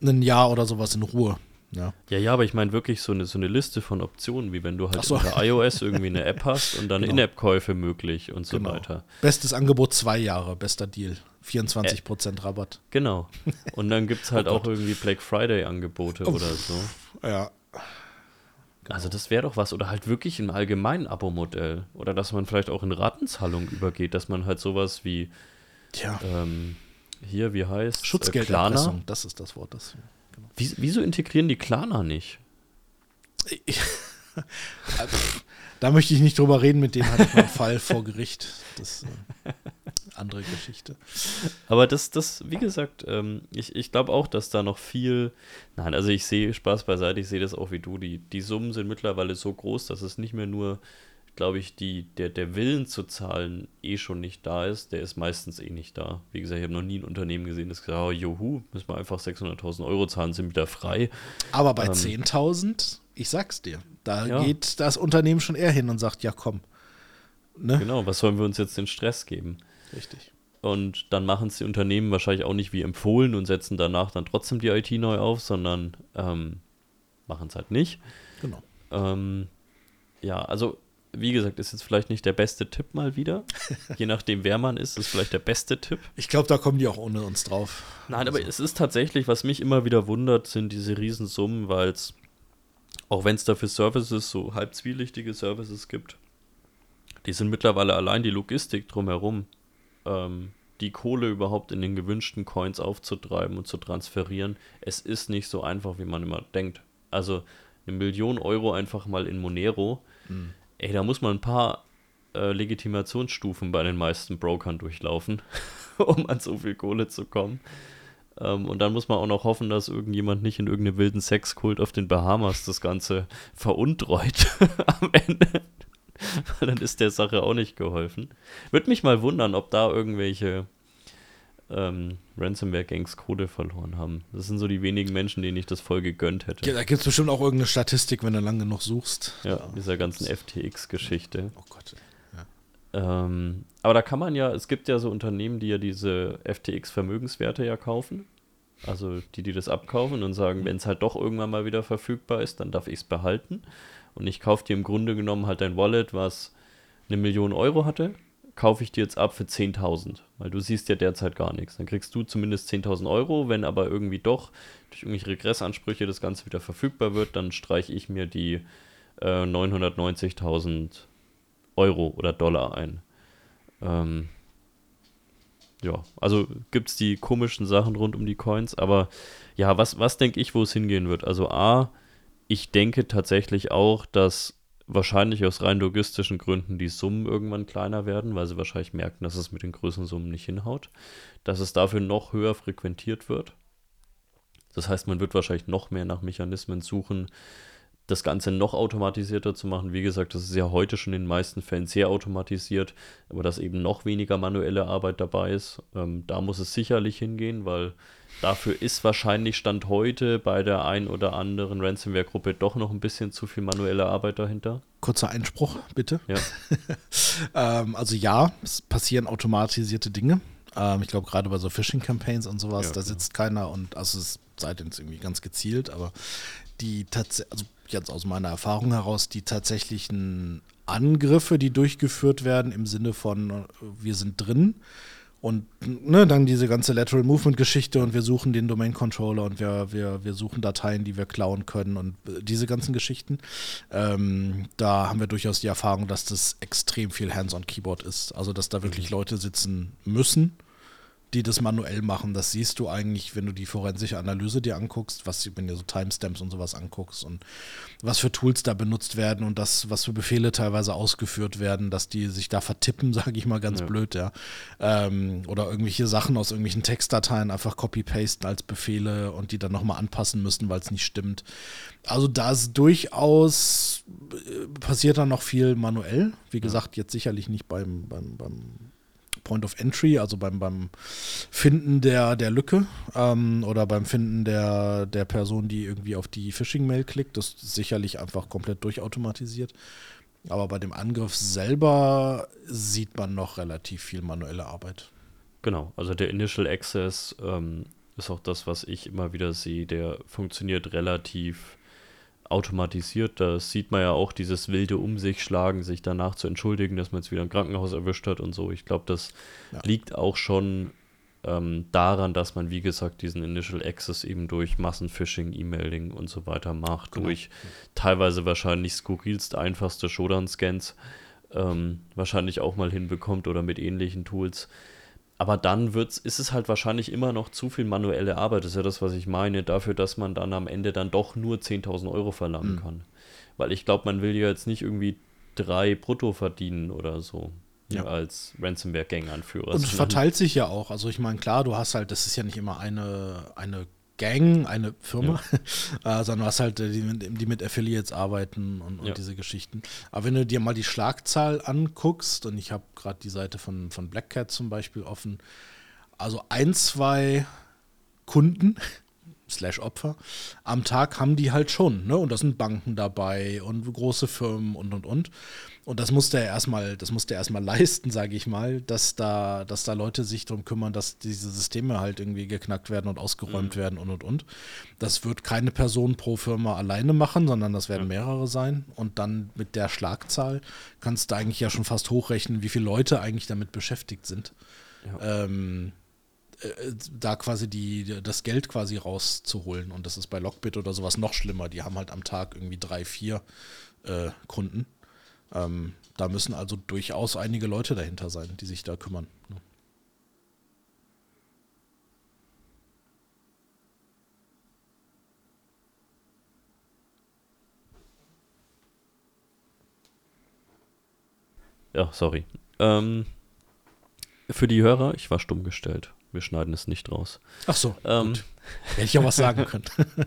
ein Jahr oder sowas in Ruhe. Ja, ja, ja aber ich meine wirklich so eine, so eine Liste von Optionen, wie wenn du halt so. unter iOS irgendwie eine App hast und dann <laughs> genau. In-App-Käufe möglich und so genau. weiter. Bestes Angebot zwei Jahre, bester Deal. 24% äh, Rabatt. Genau. Und dann gibt es halt oh auch irgendwie Black Friday-Angebote oder so. Ja. Genau. Also das wäre doch was. Oder halt wirklich im allgemeinen Abo-Modell. Oder dass man vielleicht auch in Ratenzahlung übergeht, dass man halt sowas wie Tja. Ähm, hier, wie heißt Schutzgelderpressung, äh, das ist das Wort. Das, genau. Wie, wieso integrieren die Klarna nicht? <laughs> da möchte ich nicht drüber reden, mit denen hatte ich mal einen Fall vor Gericht. Das äh, andere Geschichte. Aber das, das, wie gesagt, ähm, ich, ich glaube auch, dass da noch viel. Nein, also ich sehe Spaß beiseite, ich sehe das auch wie du. Die, die Summen sind mittlerweile so groß, dass es nicht mehr nur glaube ich, die, der, der Willen zu zahlen eh schon nicht da ist, der ist meistens eh nicht da. Wie gesagt, ich habe noch nie ein Unternehmen gesehen, das gesagt hat, oh, juhu, müssen wir einfach 600.000 Euro zahlen, sind wieder frei. Aber bei ähm, 10.000, ich sag's dir, da ja. geht das Unternehmen schon eher hin und sagt, ja komm. Ne? Genau, was sollen wir uns jetzt den Stress geben? Richtig. Und dann machen es die Unternehmen wahrscheinlich auch nicht wie empfohlen und setzen danach dann trotzdem die IT neu auf, sondern ähm, machen es halt nicht. Genau. Ähm, ja, also wie gesagt, ist jetzt vielleicht nicht der beste Tipp mal wieder. <laughs> Je nachdem, wer man ist, ist vielleicht der beste Tipp. Ich glaube, da kommen die auch ohne uns drauf. Nein, also. aber es ist tatsächlich, was mich immer wieder wundert, sind diese Riesensummen, weil es, auch wenn es dafür Services, so halb zwielichtige Services gibt, die sind mittlerweile allein die Logistik drumherum, ähm, die Kohle überhaupt in den gewünschten Coins aufzutreiben und zu transferieren. Es ist nicht so einfach, wie man immer denkt. Also eine Million Euro einfach mal in Monero. Mhm ey, da muss man ein paar äh, Legitimationsstufen bei den meisten Brokern durchlaufen, <laughs> um an so viel Kohle zu kommen. Ähm, und dann muss man auch noch hoffen, dass irgendjemand nicht in irgendeinem wilden Sexkult auf den Bahamas das Ganze veruntreut <laughs> am Ende. <laughs> dann ist der Sache auch nicht geholfen. Würde mich mal wundern, ob da irgendwelche ähm, Ransomware-Gangs Kohle verloren haben. Das sind so die wenigen Menschen, denen ich das voll gegönnt hätte. Ja, da gibt es bestimmt auch irgendeine Statistik, wenn du lange genug suchst. Ja, ja. dieser ganzen FTX-Geschichte. Oh Gott. Ja. Ähm, aber da kann man ja, es gibt ja so Unternehmen, die ja diese FTX-Vermögenswerte ja kaufen. Also die, die das abkaufen und sagen, wenn es halt doch irgendwann mal wieder verfügbar ist, dann darf ich es behalten. Und ich kaufe dir im Grunde genommen halt ein Wallet, was eine Million Euro hatte kaufe ich dir jetzt ab für 10.000, weil du siehst ja derzeit gar nichts. Dann kriegst du zumindest 10.000 Euro, wenn aber irgendwie doch durch irgendwelche Regressansprüche das Ganze wieder verfügbar wird, dann streiche ich mir die äh, 990.000 Euro oder Dollar ein. Ähm, ja, also gibt es die komischen Sachen rund um die Coins, aber ja, was, was denke ich, wo es hingehen wird? Also A, ich denke tatsächlich auch, dass wahrscheinlich aus rein logistischen Gründen die Summen irgendwann kleiner werden, weil sie wahrscheinlich merken, dass es mit den größeren Summen nicht hinhaut, dass es dafür noch höher frequentiert wird. Das heißt, man wird wahrscheinlich noch mehr nach Mechanismen suchen, das Ganze noch automatisierter zu machen. Wie gesagt, das ist ja heute schon in den meisten Fällen sehr automatisiert, aber dass eben noch weniger manuelle Arbeit dabei ist, ähm, da muss es sicherlich hingehen, weil dafür ist wahrscheinlich Stand heute bei der ein oder anderen Ransomware-Gruppe doch noch ein bisschen zu viel manuelle Arbeit dahinter. Kurzer Einspruch, bitte. Ja. <laughs> ähm, also ja, es passieren automatisierte Dinge. Ähm, ich glaube, gerade bei so Phishing-Campaigns und sowas, ja, da sitzt ja. keiner und also es sei denn, es irgendwie ganz gezielt, aber die tatsächlich, also jetzt aus meiner Erfahrung heraus, die tatsächlichen Angriffe, die durchgeführt werden im Sinne von, wir sind drin und ne, dann diese ganze Lateral Movement Geschichte und wir suchen den Domain Controller und wir, wir, wir suchen Dateien, die wir klauen können und diese ganzen Geschichten. Ähm, da haben wir durchaus die Erfahrung, dass das extrem viel Hands-on Keyboard ist. Also, dass da wirklich mhm. Leute sitzen müssen die das manuell machen. Das siehst du eigentlich, wenn du die forensische Analyse dir anguckst, was wenn du so Timestamps und sowas anguckst und was für Tools da benutzt werden und das, was für Befehle teilweise ausgeführt werden, dass die sich da vertippen, <laughs> sage ich mal ganz ja. blöd, ja. Ähm, oder irgendwelche Sachen aus irgendwelchen Textdateien einfach copy-pasten als Befehle und die dann nochmal anpassen müssen, weil es nicht stimmt. Also da ist durchaus äh, passiert dann noch viel manuell. Wie gesagt, jetzt sicherlich nicht beim, beim, beim Point of Entry, also beim, beim Finden der, der Lücke ähm, oder beim Finden der, der Person, die irgendwie auf die Phishing-Mail klickt. Das ist sicherlich einfach komplett durchautomatisiert. Aber bei dem Angriff selber sieht man noch relativ viel manuelle Arbeit. Genau, also der Initial Access ähm, ist auch das, was ich immer wieder sehe. Der funktioniert relativ automatisiert. Da sieht man ja auch dieses wilde Um sich schlagen, sich danach zu entschuldigen, dass man jetzt wieder ein Krankenhaus erwischt hat und so. Ich glaube, das ja. liegt auch schon ähm, daran, dass man, wie gesagt, diesen Initial Access eben durch Massenphishing, E-Mailing und so weiter macht, genau. durch teilweise wahrscheinlich skurrilst einfachste Shodan-Scans ähm, wahrscheinlich auch mal hinbekommt oder mit ähnlichen Tools. Aber dann wird's, ist es halt wahrscheinlich immer noch zu viel manuelle Arbeit. Das ist ja das, was ich meine, dafür, dass man dann am Ende dann doch nur 10.000 Euro verlangen mhm. kann. Weil ich glaube, man will ja jetzt nicht irgendwie drei brutto verdienen oder so. Ja. als Ransomware-Gang-Anführer. Und es verteilt sich ja auch. Also ich meine, klar, du hast halt, das ist ja nicht immer eine, eine Gang, eine Firma, ja. <laughs> äh, sondern du hast halt die, die mit Affiliates arbeiten und, und ja. diese Geschichten. Aber wenn du dir mal die Schlagzahl anguckst, und ich habe gerade die Seite von, von Black Cat zum Beispiel offen, also ein, zwei Kunden <laughs> slash Opfer am Tag haben die halt schon, ne? Und da sind Banken dabei und große Firmen und und und. Und das musste er erstmal, das musste er erstmal <laughs> leisten, sage ich mal, dass da, dass da Leute sich darum kümmern, dass diese Systeme halt irgendwie geknackt werden und ausgeräumt mhm. werden und und und. Das wird keine Person pro Firma alleine machen, sondern das werden mehrere sein. Und dann mit der Schlagzahl kannst du eigentlich ja schon fast hochrechnen, wie viele Leute eigentlich damit beschäftigt sind. Ja. Ähm, äh, da quasi die, das Geld quasi rauszuholen. Und das ist bei Lockbit oder sowas noch schlimmer. Die haben halt am Tag irgendwie drei, vier äh, Kunden. Ähm, da müssen also durchaus einige Leute dahinter sein, die sich da kümmern. Ne? Ja, sorry. Ähm, für die Hörer, ich war stumm gestellt. Wir schneiden es nicht raus. Ach so. Ähm, Hätte ich auch was sagen können. <laughs>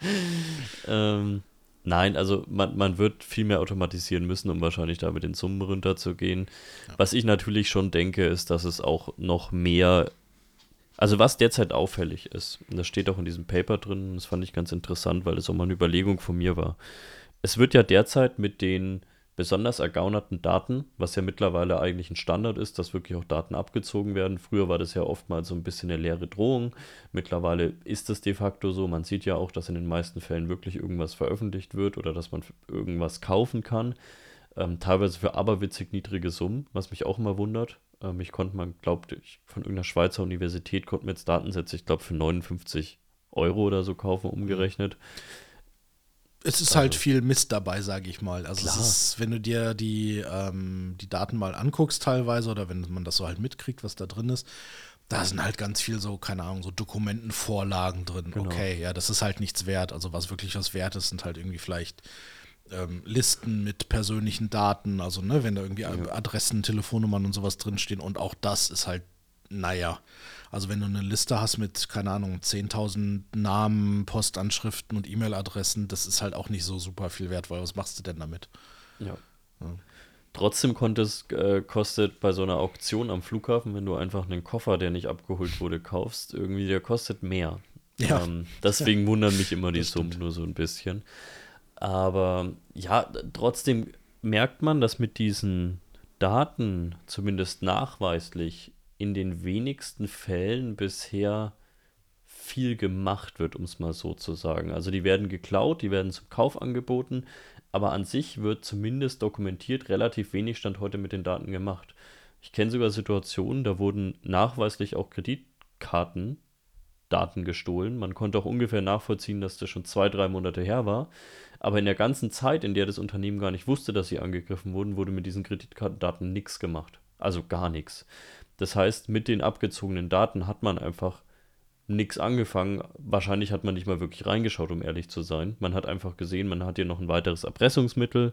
<laughs> ähm, nein, also man, man wird viel mehr automatisieren müssen, um wahrscheinlich da mit den Summen runterzugehen. Ja. Was ich natürlich schon denke, ist, dass es auch noch mehr. Also was derzeit auffällig ist, und das steht auch in diesem Paper drin, das fand ich ganz interessant, weil das auch mal eine Überlegung von mir war. Es wird ja derzeit mit den besonders ergaunerten Daten, was ja mittlerweile eigentlich ein Standard ist, dass wirklich auch Daten abgezogen werden. Früher war das ja oftmals so ein bisschen eine leere Drohung. Mittlerweile ist es de facto so. Man sieht ja auch, dass in den meisten Fällen wirklich irgendwas veröffentlicht wird oder dass man irgendwas kaufen kann. Ähm, teilweise für aberwitzig niedrige Summen, was mich auch immer wundert. Ähm, ich konnte man, glaubt ich, von irgendeiner Schweizer Universität konnten wir jetzt Datensätze, ich glaube, für 59 Euro oder so kaufen, umgerechnet. Mhm es ist halt also, halt viel Mist dabei, sage ich mal. Also ist, wenn du dir die, ähm, die Daten mal anguckst teilweise oder wenn man das so halt mitkriegt, was da drin ist, da sind halt ganz viel so, keine Ahnung, so Dokumentenvorlagen drin. Genau. Okay, ja, das ist halt nichts wert. Also was wirklich was wert ist, sind halt irgendwie vielleicht ähm, Listen mit persönlichen Daten. Also ne, wenn da irgendwie ja. Adressen, Telefonnummern und sowas drinstehen und auch das ist halt, naja. Also wenn du eine Liste hast mit, keine Ahnung, 10.000 Namen, Postanschriften und E-Mail-Adressen, das ist halt auch nicht so super viel wert, weil was machst du denn damit? Ja. ja. Trotzdem konntest, äh, kostet bei so einer Auktion am Flughafen, wenn du einfach einen Koffer, der nicht abgeholt wurde, kaufst, irgendwie der kostet mehr. Ja. Ähm, deswegen ja. <laughs> wundern mich immer die Summen nur so ein bisschen. Aber ja, trotzdem merkt man, dass mit diesen Daten zumindest nachweislich in den wenigsten Fällen bisher viel gemacht wird, um es mal so zu sagen. Also die werden geklaut, die werden zum Kauf angeboten, aber an sich wird zumindest dokumentiert relativ wenig Stand heute mit den Daten gemacht. Ich kenne sogar Situationen, da wurden nachweislich auch Kreditkarten Daten gestohlen. Man konnte auch ungefähr nachvollziehen, dass das schon zwei, drei Monate her war. Aber in der ganzen Zeit, in der das Unternehmen gar nicht wusste, dass sie angegriffen wurden, wurde mit diesen Kreditkartendaten nichts gemacht. Also gar nichts. Das heißt, mit den abgezogenen Daten hat man einfach nichts angefangen. Wahrscheinlich hat man nicht mal wirklich reingeschaut, um ehrlich zu sein. Man hat einfach gesehen, man hat hier noch ein weiteres Erpressungsmittel,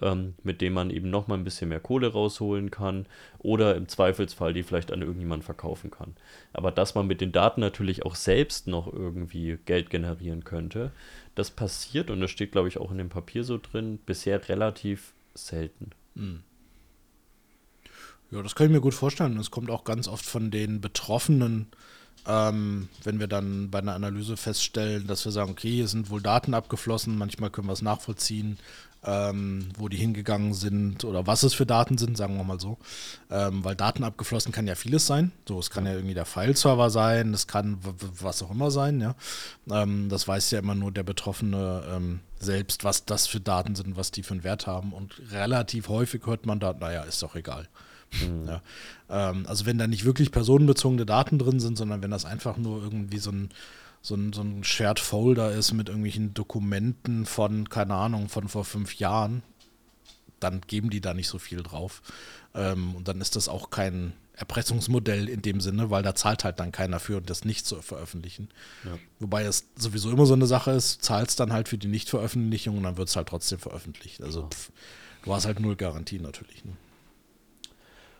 ähm, mit dem man eben noch mal ein bisschen mehr Kohle rausholen kann oder im Zweifelsfall die vielleicht an irgendjemanden verkaufen kann. Aber dass man mit den Daten natürlich auch selbst noch irgendwie Geld generieren könnte, das passiert und das steht, glaube ich, auch in dem Papier so drin, bisher relativ selten. Mhm. Ja, das kann ich mir gut vorstellen. Es kommt auch ganz oft von den Betroffenen, ähm, wenn wir dann bei einer Analyse feststellen, dass wir sagen, okay, hier sind wohl Daten abgeflossen, manchmal können wir es nachvollziehen, ähm, wo die hingegangen sind oder was es für Daten sind, sagen wir mal so. Ähm, weil Daten abgeflossen kann ja vieles sein. So, es kann ja irgendwie der File-Server sein, es kann was auch immer sein, ja. Ähm, das weiß ja immer nur der Betroffene ähm, selbst, was das für Daten sind, was die für einen Wert haben. Und relativ häufig hört man da, naja, ist doch egal. Mhm. Ja. Ähm, also wenn da nicht wirklich personenbezogene Daten drin sind, sondern wenn das einfach nur irgendwie so ein so ein, so ein Shared Folder ist mit irgendwelchen Dokumenten von, keine Ahnung, von vor fünf Jahren, dann geben die da nicht so viel drauf. Ähm, und dann ist das auch kein Erpressungsmodell in dem Sinne, weil da zahlt halt dann keiner für, das nicht zu veröffentlichen. Ja. Wobei es sowieso immer so eine Sache ist, zahlst dann halt für die Nichtveröffentlichung und dann wird es halt trotzdem veröffentlicht. Also pff, du hast halt null Garantie natürlich. Ne?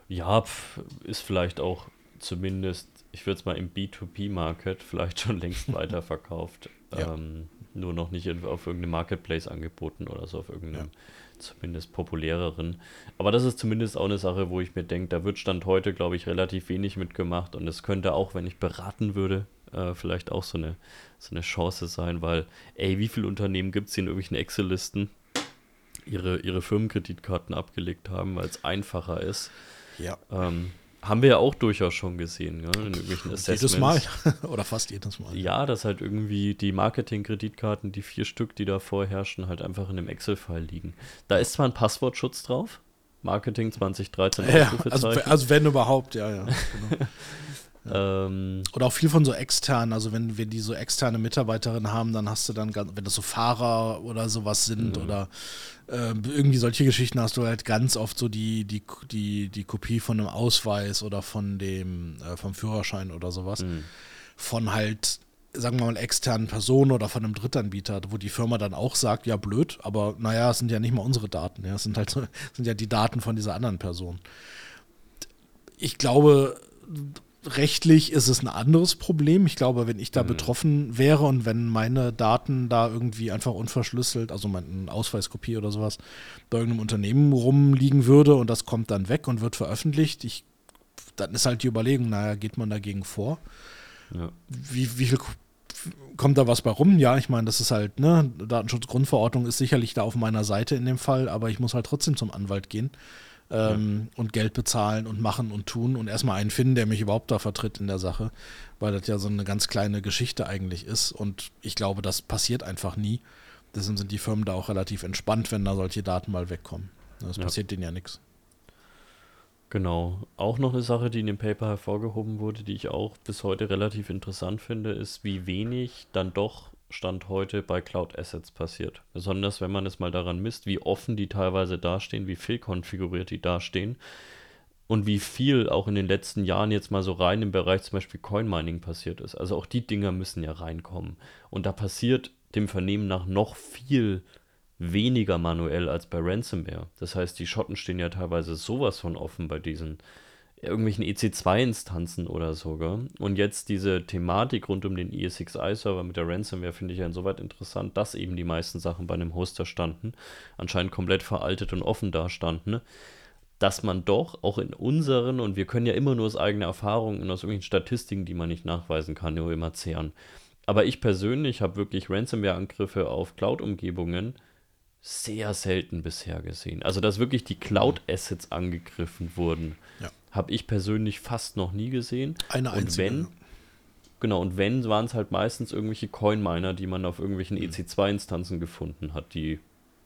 Ja, pff, ist vielleicht auch zumindest ich würde es mal im B2B-Market vielleicht schon längst <laughs> weiterverkauft. Ja. Ähm, nur noch nicht auf irgendeinem Marketplace angeboten oder so, auf irgendeinem ja. zumindest populäreren. Aber das ist zumindest auch eine Sache, wo ich mir denke, da wird Stand heute, glaube ich, relativ wenig mitgemacht und es könnte auch, wenn ich beraten würde, äh, vielleicht auch so eine, so eine Chance sein, weil, ey, wie viele Unternehmen gibt es in irgendwelchen Excel-Listen, ihre, ihre Firmenkreditkarten abgelegt haben, weil es einfacher ist. Ja. Ähm, haben wir ja auch durchaus schon gesehen, ja, in irgendwelchen Assessments. Jedes Mal <laughs> oder fast jedes Mal. Ja, dass halt irgendwie die Marketing-Kreditkarten, die vier Stück, die da vorherrschen, halt einfach in einem Excel-File liegen. Da ist zwar ein Passwortschutz drauf, Marketing 2013 ja, also, also, wenn überhaupt, ja, ja. <laughs> Genau. Ähm, Oder auch viel von so externen, also wenn wir die so externe Mitarbeiterinnen haben, dann hast du dann, wenn das so Fahrer oder sowas sind mhm. oder äh, irgendwie solche Geschichten hast du halt ganz oft so die, die, die, die Kopie von einem Ausweis oder von dem, äh, vom Führerschein oder sowas. Mhm. Von halt sagen wir mal, externen Personen oder von einem Drittanbieter, wo die Firma dann auch sagt, ja blöd, aber naja, es sind ja nicht mal unsere Daten, ja, es sind halt <laughs> sind ja die Daten von dieser anderen Person. Ich glaube, rechtlich ist es ein anderes Problem. Ich glaube, wenn ich da mhm. betroffen wäre und wenn meine Daten da irgendwie einfach unverschlüsselt, also meine Ausweiskopie oder sowas, bei irgendeinem Unternehmen rumliegen würde und das kommt dann weg und wird veröffentlicht, ich, dann ist halt die Überlegung, naja, geht man dagegen vor? Ja. Wie, wie viel kommt da was bei rum? Ja, ich meine, das ist halt, ne, Datenschutzgrundverordnung ist sicherlich da auf meiner Seite in dem Fall, aber ich muss halt trotzdem zum Anwalt gehen ähm, ja. und Geld bezahlen und machen und tun und erstmal einen finden, der mich überhaupt da vertritt in der Sache, weil das ja so eine ganz kleine Geschichte eigentlich ist und ich glaube, das passiert einfach nie. Deswegen sind die Firmen da auch relativ entspannt, wenn da solche Daten mal wegkommen. Das ja. passiert denen ja nichts. Genau. Auch noch eine Sache, die in dem Paper hervorgehoben wurde, die ich auch bis heute relativ interessant finde, ist, wie wenig dann doch Stand heute bei Cloud Assets passiert. Besonders wenn man es mal daran misst, wie offen die teilweise dastehen, wie viel konfiguriert die dastehen und wie viel auch in den letzten Jahren jetzt mal so rein im Bereich zum Beispiel Coin Mining passiert ist. Also auch die Dinger müssen ja reinkommen. Und da passiert dem Vernehmen nach noch viel weniger manuell als bei Ransomware. Das heißt, die Schotten stehen ja teilweise sowas von offen bei diesen irgendwelchen EC2-Instanzen oder so. Gell? Und jetzt diese Thematik rund um den ESXi-Server mit der Ransomware finde ich ja insoweit interessant, dass eben die meisten Sachen bei einem Hoster standen, anscheinend komplett veraltet und offen dastanden, dass man doch auch in unseren, und wir können ja immer nur aus eigener Erfahrung und aus irgendwelchen Statistiken, die man nicht nachweisen kann, nur immer zehren. Aber ich persönlich habe wirklich Ransomware-Angriffe auf Cloud-Umgebungen sehr selten bisher gesehen. Also, dass wirklich die Cloud-Assets angegriffen wurden. Ja habe ich persönlich fast noch nie gesehen. Eine einzige. Und wenn, genau, und wenn, waren es halt meistens irgendwelche Coin-Miner, die man auf irgendwelchen mhm. EC2-Instanzen gefunden hat, die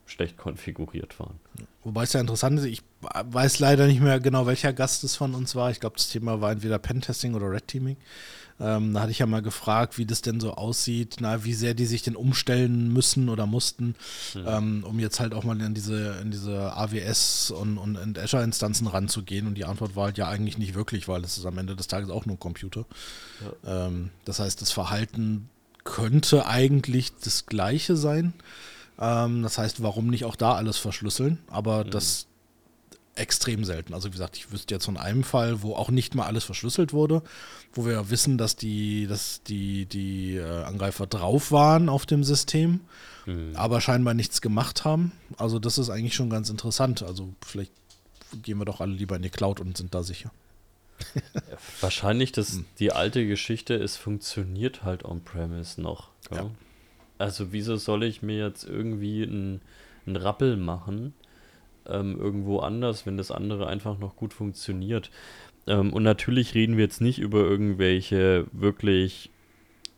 schlecht konfiguriert waren. Wobei es ja interessant ist, ich weiß leider nicht mehr genau, welcher Gast es von uns war. Ich glaube, das Thema war entweder Pentesting oder Red Teaming. Ähm, da hatte ich ja mal gefragt, wie das denn so aussieht, na, wie sehr die sich denn umstellen müssen oder mussten, mhm. ähm, um jetzt halt auch mal in diese, in diese AWS und, und, und Azure-Instanzen ranzugehen. Und die Antwort war halt ja eigentlich nicht wirklich, weil es ist am Ende des Tages auch nur ein Computer. Ja. Ähm, das heißt, das Verhalten könnte eigentlich das gleiche sein. Ähm, das heißt, warum nicht auch da alles verschlüsseln? Aber mhm. das extrem selten. Also wie gesagt, ich wüsste jetzt von einem Fall, wo auch nicht mal alles verschlüsselt wurde, wo wir wissen, dass die, dass die, die äh, Angreifer drauf waren auf dem System, mhm. aber scheinbar nichts gemacht haben. Also das ist eigentlich schon ganz interessant. Also vielleicht gehen wir doch alle lieber in die Cloud und sind da sicher. <laughs> Wahrscheinlich, dass hm. die alte Geschichte, es funktioniert halt on-premise noch. Ja. Also wieso soll ich mir jetzt irgendwie einen Rappel machen, ähm, irgendwo anders, wenn das andere einfach noch gut funktioniert. Ähm, und natürlich reden wir jetzt nicht über irgendwelche wirklich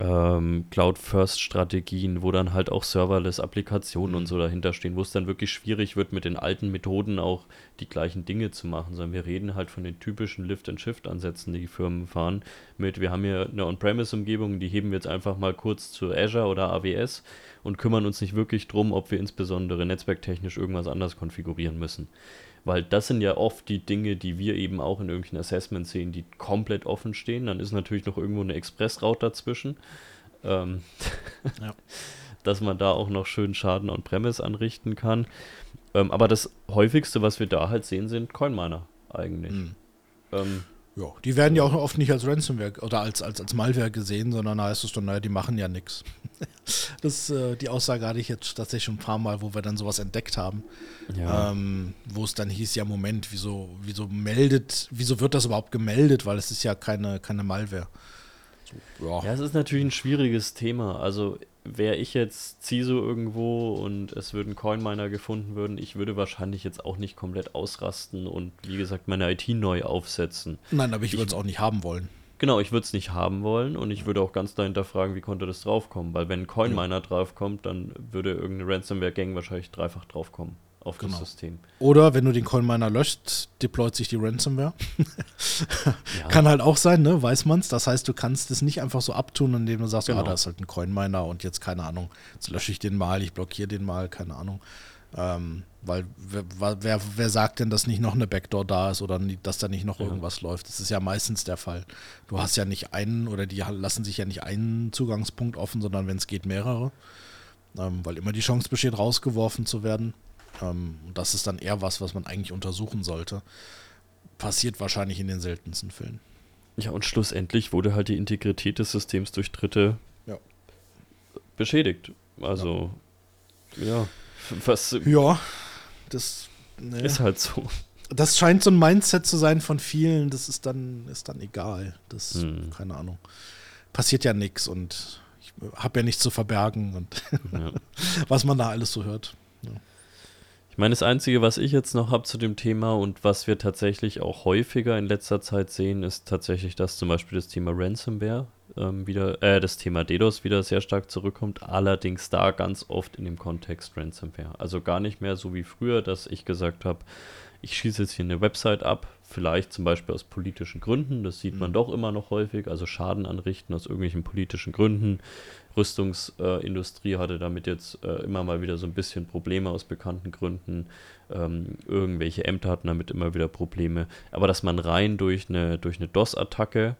ähm, Cloud-First-Strategien, wo dann halt auch Serverless-Applikationen und so dahinter stehen, wo es dann wirklich schwierig wird, mit den alten Methoden auch die gleichen Dinge zu machen, sondern wir reden halt von den typischen Lift-and-Shift-Ansätzen, die die Firmen fahren. Mit, wir haben hier eine On-Premise-Umgebung, die heben wir jetzt einfach mal kurz zu Azure oder AWS und kümmern uns nicht wirklich drum, ob wir insbesondere netzwerktechnisch irgendwas anders konfigurieren müssen. Weil das sind ja oft die Dinge, die wir eben auch in irgendwelchen Assessments sehen, die komplett offen stehen. Dann ist natürlich noch irgendwo eine Express-Route dazwischen. Ähm, ja. <laughs> dass man da auch noch schön Schaden on Premise anrichten kann. Ähm, aber das häufigste, was wir da halt sehen, sind Coinminer eigentlich. Mhm. Ähm, ja, die werden ja auch oft nicht als Ransomware oder als, als, als Malware gesehen, sondern da heißt es dann, naja, die machen ja nichts. <laughs> Das, äh, die Aussage hatte ich jetzt tatsächlich schon ein paar Mal, wo wir dann sowas entdeckt haben. Ja. Ähm, wo es dann hieß, ja, Moment, wieso, wieso meldet, wieso wird das überhaupt gemeldet? Weil es ist ja keine, keine Malware. So, ja. ja, es ist natürlich ein schwieriges Thema. Also wäre ich jetzt CISO irgendwo und es würden Coinminer gefunden würden, ich würde wahrscheinlich jetzt auch nicht komplett ausrasten und wie gesagt meine IT neu aufsetzen. Nein, aber ich, ich würde es auch nicht haben wollen. Genau, ich würde es nicht haben wollen und ich würde auch ganz dahinter fragen, wie konnte das draufkommen, weil wenn ein Coinminer ja. draufkommt, dann würde irgendeine Ransomware-Gang wahrscheinlich dreifach draufkommen auf genau. das System. Oder wenn du den Coinminer löscht, deployt sich die Ransomware. <laughs> ja. Kann halt auch sein, ne? Weiß man's. Das heißt, du kannst es nicht einfach so abtun, indem du sagst, ah, genau. ah, da ist halt ein Coinminer und jetzt keine Ahnung, jetzt lösche ich den mal, ich blockiere den mal, keine Ahnung. Ähm, weil wer, wer, wer, sagt denn, dass nicht noch eine Backdoor da ist oder dass da nicht noch ja. irgendwas läuft? Das ist ja meistens der Fall. Du hast ja nicht einen oder die lassen sich ja nicht einen Zugangspunkt offen, sondern wenn es geht mehrere. Ähm, weil immer die Chance besteht, rausgeworfen zu werden. Ähm, das ist dann eher was, was man eigentlich untersuchen sollte. Passiert wahrscheinlich in den seltensten Fällen. Ja, und schlussendlich wurde halt die Integrität des Systems durch Dritte ja. beschädigt. Also, ja. ja. Was, ja, das ne. ist halt so. Das scheint so ein Mindset zu sein von vielen, das ist dann, ist dann egal. Das, hm. keine Ahnung. Passiert ja nichts und ich habe ja nichts zu verbergen und ja. <laughs> was man da alles so hört. Ich meine, das Einzige, was ich jetzt noch habe zu dem Thema und was wir tatsächlich auch häufiger in letzter Zeit sehen, ist tatsächlich, dass zum Beispiel das Thema Ransomware ähm, wieder, äh, das Thema DDoS wieder sehr stark zurückkommt, allerdings da ganz oft in dem Kontext Ransomware. Also gar nicht mehr so wie früher, dass ich gesagt habe, ich schieße jetzt hier eine Website ab, vielleicht zum Beispiel aus politischen Gründen, das sieht man mhm. doch immer noch häufig, also Schaden anrichten aus irgendwelchen politischen Gründen, Rüstungsindustrie hatte damit jetzt äh, immer mal wieder so ein bisschen Probleme aus bekannten Gründen. Ähm, irgendwelche Ämter hatten damit immer wieder Probleme. Aber dass man rein durch eine, durch eine DOS-Attacke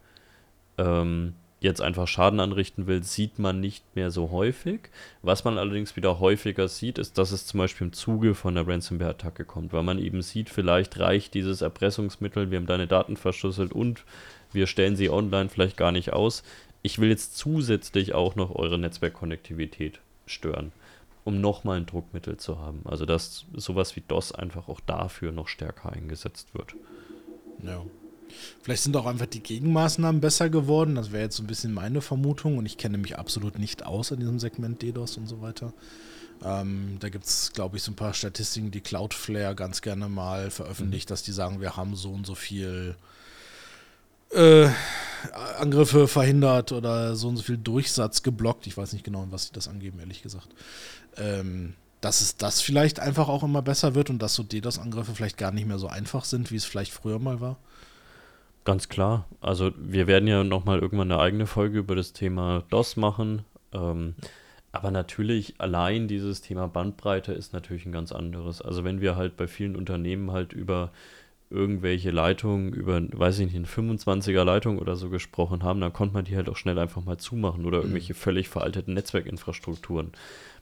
ähm, jetzt einfach Schaden anrichten will, sieht man nicht mehr so häufig. Was man allerdings wieder häufiger sieht, ist, dass es zum Beispiel im Zuge von einer Ransomware-Attacke kommt, weil man eben sieht, vielleicht reicht dieses Erpressungsmittel, wir haben deine Daten verschlüsselt und wir stellen sie online vielleicht gar nicht aus ich will jetzt zusätzlich auch noch eure Netzwerkkonnektivität stören, um nochmal ein Druckmittel zu haben. Also dass sowas wie DOS einfach auch dafür noch stärker eingesetzt wird. Ja. Vielleicht sind auch einfach die Gegenmaßnahmen besser geworden. Das wäre jetzt so ein bisschen meine Vermutung und ich kenne mich absolut nicht aus in diesem Segment DDoS und so weiter. Ähm, da gibt es, glaube ich, so ein paar Statistiken, die Cloudflare ganz gerne mal veröffentlicht, mhm. dass die sagen, wir haben so und so viel äh, Angriffe verhindert oder so und so viel Durchsatz geblockt. Ich weiß nicht genau, was sie das angeben, ehrlich gesagt. Ähm, dass es das vielleicht einfach auch immer besser wird und dass so DDoS-Angriffe vielleicht gar nicht mehr so einfach sind, wie es vielleicht früher mal war? Ganz klar. Also wir werden ja nochmal irgendwann eine eigene Folge über das Thema DOS machen. Ähm, aber natürlich, allein dieses Thema Bandbreite ist natürlich ein ganz anderes. Also wenn wir halt bei vielen Unternehmen halt über irgendwelche Leitungen, über, weiß ich nicht, eine 25er Leitung oder so gesprochen haben, dann konnte man die halt auch schnell einfach mal zumachen oder mhm. irgendwelche völlig veralteten Netzwerkinfrastrukturen.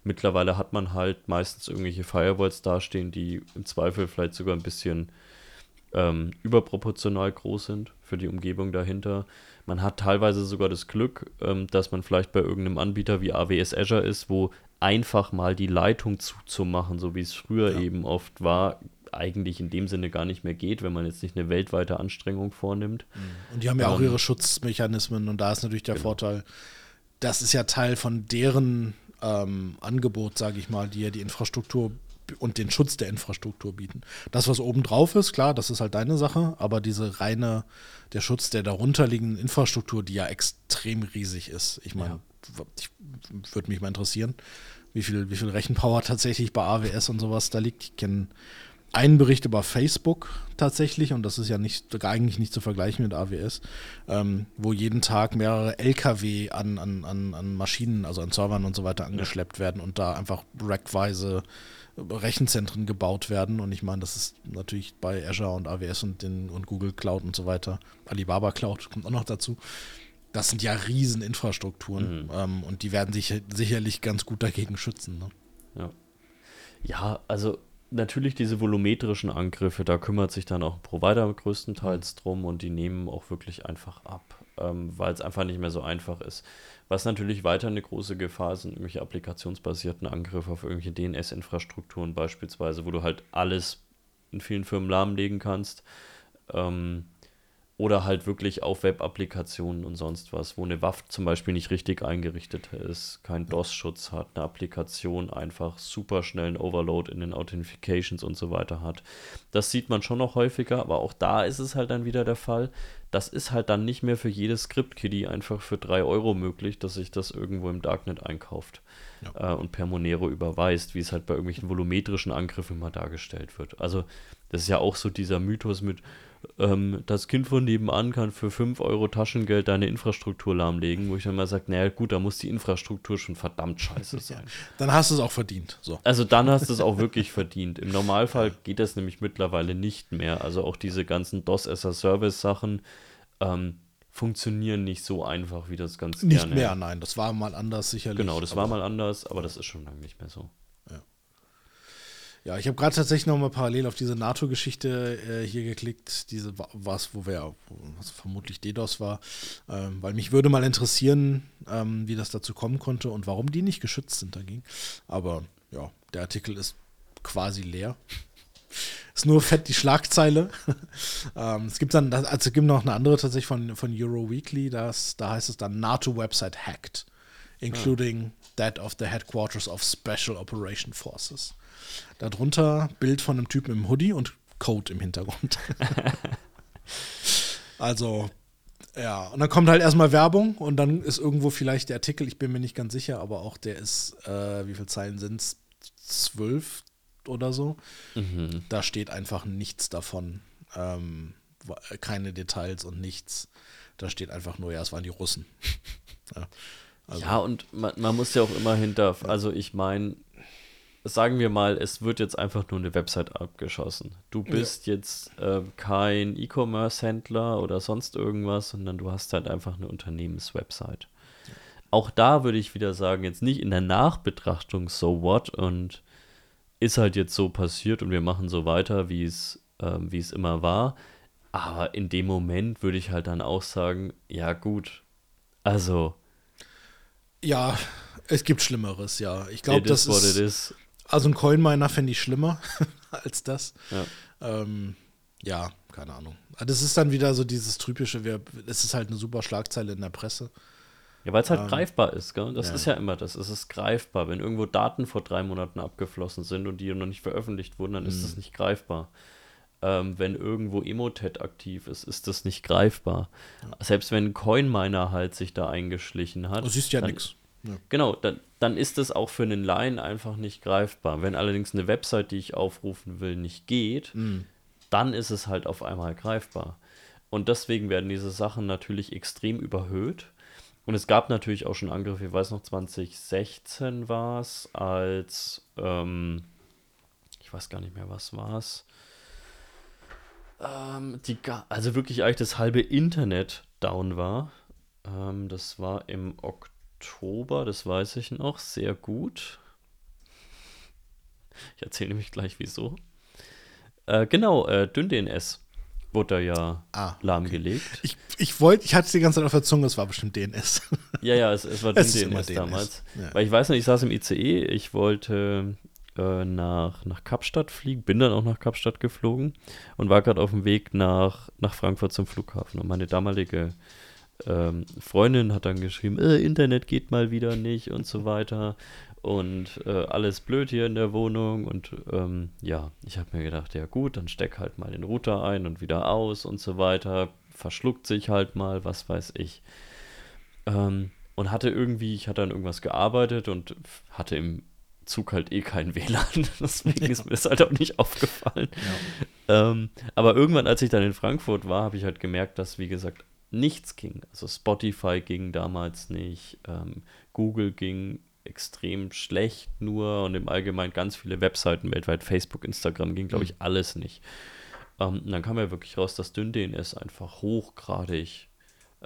Mittlerweile hat man halt meistens irgendwelche Firewalls dastehen, die im Zweifel vielleicht sogar ein bisschen ähm, überproportional groß sind für die Umgebung dahinter. Man hat teilweise sogar das Glück, ähm, dass man vielleicht bei irgendeinem Anbieter wie AWS Azure ist, wo einfach mal die Leitung zuzumachen, so wie es früher ja. eben oft war, eigentlich in dem Sinne gar nicht mehr geht, wenn man jetzt nicht eine weltweite Anstrengung vornimmt. Mhm. Und die haben ja auch ähm, ihre Schutzmechanismen und da ist natürlich der genau. Vorteil, das ist ja Teil von deren ähm, Angebot, sage ich mal, die ja die Infrastruktur und den Schutz der Infrastruktur bieten. Das, was oben drauf ist, klar, das ist halt deine Sache, aber diese reine, der Schutz der darunterliegenden Infrastruktur, die ja extrem riesig ist. Ich meine, ja. ich würde mich mal interessieren, wie viel, wie viel Rechenpower tatsächlich bei AWS und sowas da liegt. Ich kenne einen Bericht über Facebook tatsächlich, und das ist ja nicht, eigentlich nicht zu vergleichen mit AWS, ähm, wo jeden Tag mehrere LKW an, an, an, Maschinen, also an Servern und so weiter angeschleppt werden und da einfach rackweise Rechenzentren gebaut werden. Und ich meine, das ist natürlich bei Azure und AWS und, den, und Google Cloud und so weiter. Alibaba Cloud kommt auch noch dazu. Das sind ja Rieseninfrastrukturen mhm. ähm, und die werden sich sicherlich ganz gut dagegen schützen. Ne? Ja. ja, also natürlich diese volumetrischen Angriffe, da kümmert sich dann auch ein Provider größtenteils mhm. drum und die nehmen auch wirklich einfach ab, ähm, weil es einfach nicht mehr so einfach ist. Was natürlich weiter eine große Gefahr sind, irgendwelche applikationsbasierten Angriffe auf irgendwelche DNS-Infrastrukturen beispielsweise, wo du halt alles in vielen Firmen lahmlegen kannst. Ähm, oder halt wirklich auf Web-Applikationen und sonst was, wo eine Waffe zum Beispiel nicht richtig eingerichtet ist, keinen DOS-Schutz hat, eine Applikation einfach super schnell einen Overload in den Authentifications und so weiter hat. Das sieht man schon noch häufiger, aber auch da ist es halt dann wieder der Fall. Das ist halt dann nicht mehr für jedes Script-Kiddie einfach für 3 Euro möglich, dass sich das irgendwo im Darknet einkauft ja. äh, und per Monero überweist, wie es halt bei irgendwelchen volumetrischen Angriffen immer dargestellt wird. Also das ist ja auch so dieser Mythos mit, ähm, das Kind von nebenan kann für 5 Euro Taschengeld deine Infrastruktur lahmlegen, wo ich dann mal sage, naja gut, da muss die Infrastruktur schon verdammt scheiße <laughs> sein. Dann hast du es auch verdient. So. Also dann hast du es auch <laughs> wirklich verdient. Im Normalfall geht das nämlich mittlerweile nicht mehr. Also auch diese ganzen DOS as a Service Sachen ähm, funktionieren nicht so einfach, wie das ganz Nicht gerne. mehr, nein. Das war mal anders sicherlich. Genau, das war mal anders, aber das ist schon lange nicht mehr so. Ja, ich habe gerade tatsächlich noch mal parallel auf diese NATO-Geschichte äh, hier geklickt, diese was, wo wir was vermutlich DDoS war, ähm, weil mich würde mal interessieren, ähm, wie das dazu kommen konnte und warum die nicht geschützt sind dagegen. Aber ja, der Artikel ist quasi leer. <laughs> ist nur fett die Schlagzeile. <laughs> ähm, es gibt dann, also es gibt noch eine andere tatsächlich von, von Euro Weekly, das, da heißt es dann NATO-Website hacked, including ja. That of the headquarters of Special Operation Forces. Darunter Bild von einem Typen im Hoodie und Code im Hintergrund. <laughs> also, ja, und dann kommt halt erstmal Werbung und dann ist irgendwo vielleicht der Artikel, ich bin mir nicht ganz sicher, aber auch der ist, äh, wie viele Zeilen sind es? Zwölf oder so. Mhm. Da steht einfach nichts davon. Ähm, keine Details und nichts. Da steht einfach nur, ja, es waren die Russen. <laughs> ja, also. ja, und man, man, muss ja auch immer hinter, also ich meine, sagen wir mal, es wird jetzt einfach nur eine Website abgeschossen. Du bist ja. jetzt äh, kein E-Commerce-Händler oder sonst irgendwas, sondern du hast halt einfach eine Unternehmenswebsite. Ja. Auch da würde ich wieder sagen, jetzt nicht in der Nachbetrachtung so what und ist halt jetzt so passiert und wir machen so weiter, wie es äh, wie es immer war. Aber in dem Moment würde ich halt dann auch sagen, ja gut, also ja, es gibt Schlimmeres, ja. Ich glaube, das ist, also ein Coinminer fände ich schlimmer <laughs> als das. Ja. Ähm, ja, keine Ahnung. Das ist dann wieder so dieses typische, es ist halt eine super Schlagzeile in der Presse. Ja, weil es halt ähm, greifbar ist, gell? Das ja. ist ja immer das. Es ist greifbar. Wenn irgendwo Daten vor drei Monaten abgeflossen sind und die noch nicht veröffentlicht wurden, dann mhm. ist das nicht greifbar. Ähm, wenn irgendwo Emotet aktiv ist, ist das nicht greifbar. Ja. Selbst wenn ein Coinminer halt sich da eingeschlichen hat. Du siehst ja nichts. Ja. Genau, dann, dann ist das auch für einen Laien einfach nicht greifbar. Wenn allerdings eine Website, die ich aufrufen will, nicht geht, Mhm. dann ist es halt auf einmal greifbar. Und deswegen werden diese Sachen natürlich extrem überhöht. Und es gab natürlich auch schon Angriffe, ich weiß noch, 2016 war es, als, ähm, ich weiß gar nicht mehr, was war es. Ähm, die, also wirklich eigentlich das halbe Internet down war. Ähm, das war im Oktober, das weiß ich noch, sehr gut. Ich erzähle nämlich gleich wieso. Äh, genau, äh, DynDNS wurde da ja Ah, lahmgelegt. Ich, ich wollte, ich hatte es die ganze Zeit auf der Zunge, es war bestimmt DNS. <laughs> Ja, ja, es, es war Es DNS damals. Ja. Weil ich weiß noch, ich saß im ICE, ich wollte äh, nach, nach Kapstadt fliegen, bin dann auch nach Kapstadt geflogen und war gerade auf dem Weg nach, nach Frankfurt zum Flughafen. Und meine damalige ähm, Freundin hat dann geschrieben, äh, Internet geht mal wieder nicht und so weiter. Und äh, alles blöd hier in der Wohnung. Und ähm, ja, ich habe mir gedacht, ja gut, dann steck halt mal den Router ein und wieder aus und so weiter. Verschluckt sich halt mal, was weiß ich. Ähm, und hatte irgendwie, ich hatte an irgendwas gearbeitet und hatte im Zug halt eh kein <laughs> WLAN. Deswegen ist mir das halt auch nicht aufgefallen. Ähm, aber irgendwann, als ich dann in Frankfurt war, habe ich halt gemerkt, dass, wie gesagt, nichts ging. Also Spotify ging damals nicht, ähm, Google ging extrem schlecht nur und im Allgemeinen ganz viele Webseiten weltweit, Facebook, Instagram ging, glaube ich, alles nicht. Ähm, und dann kam ja wirklich raus, dass DynDNS einfach hochgradig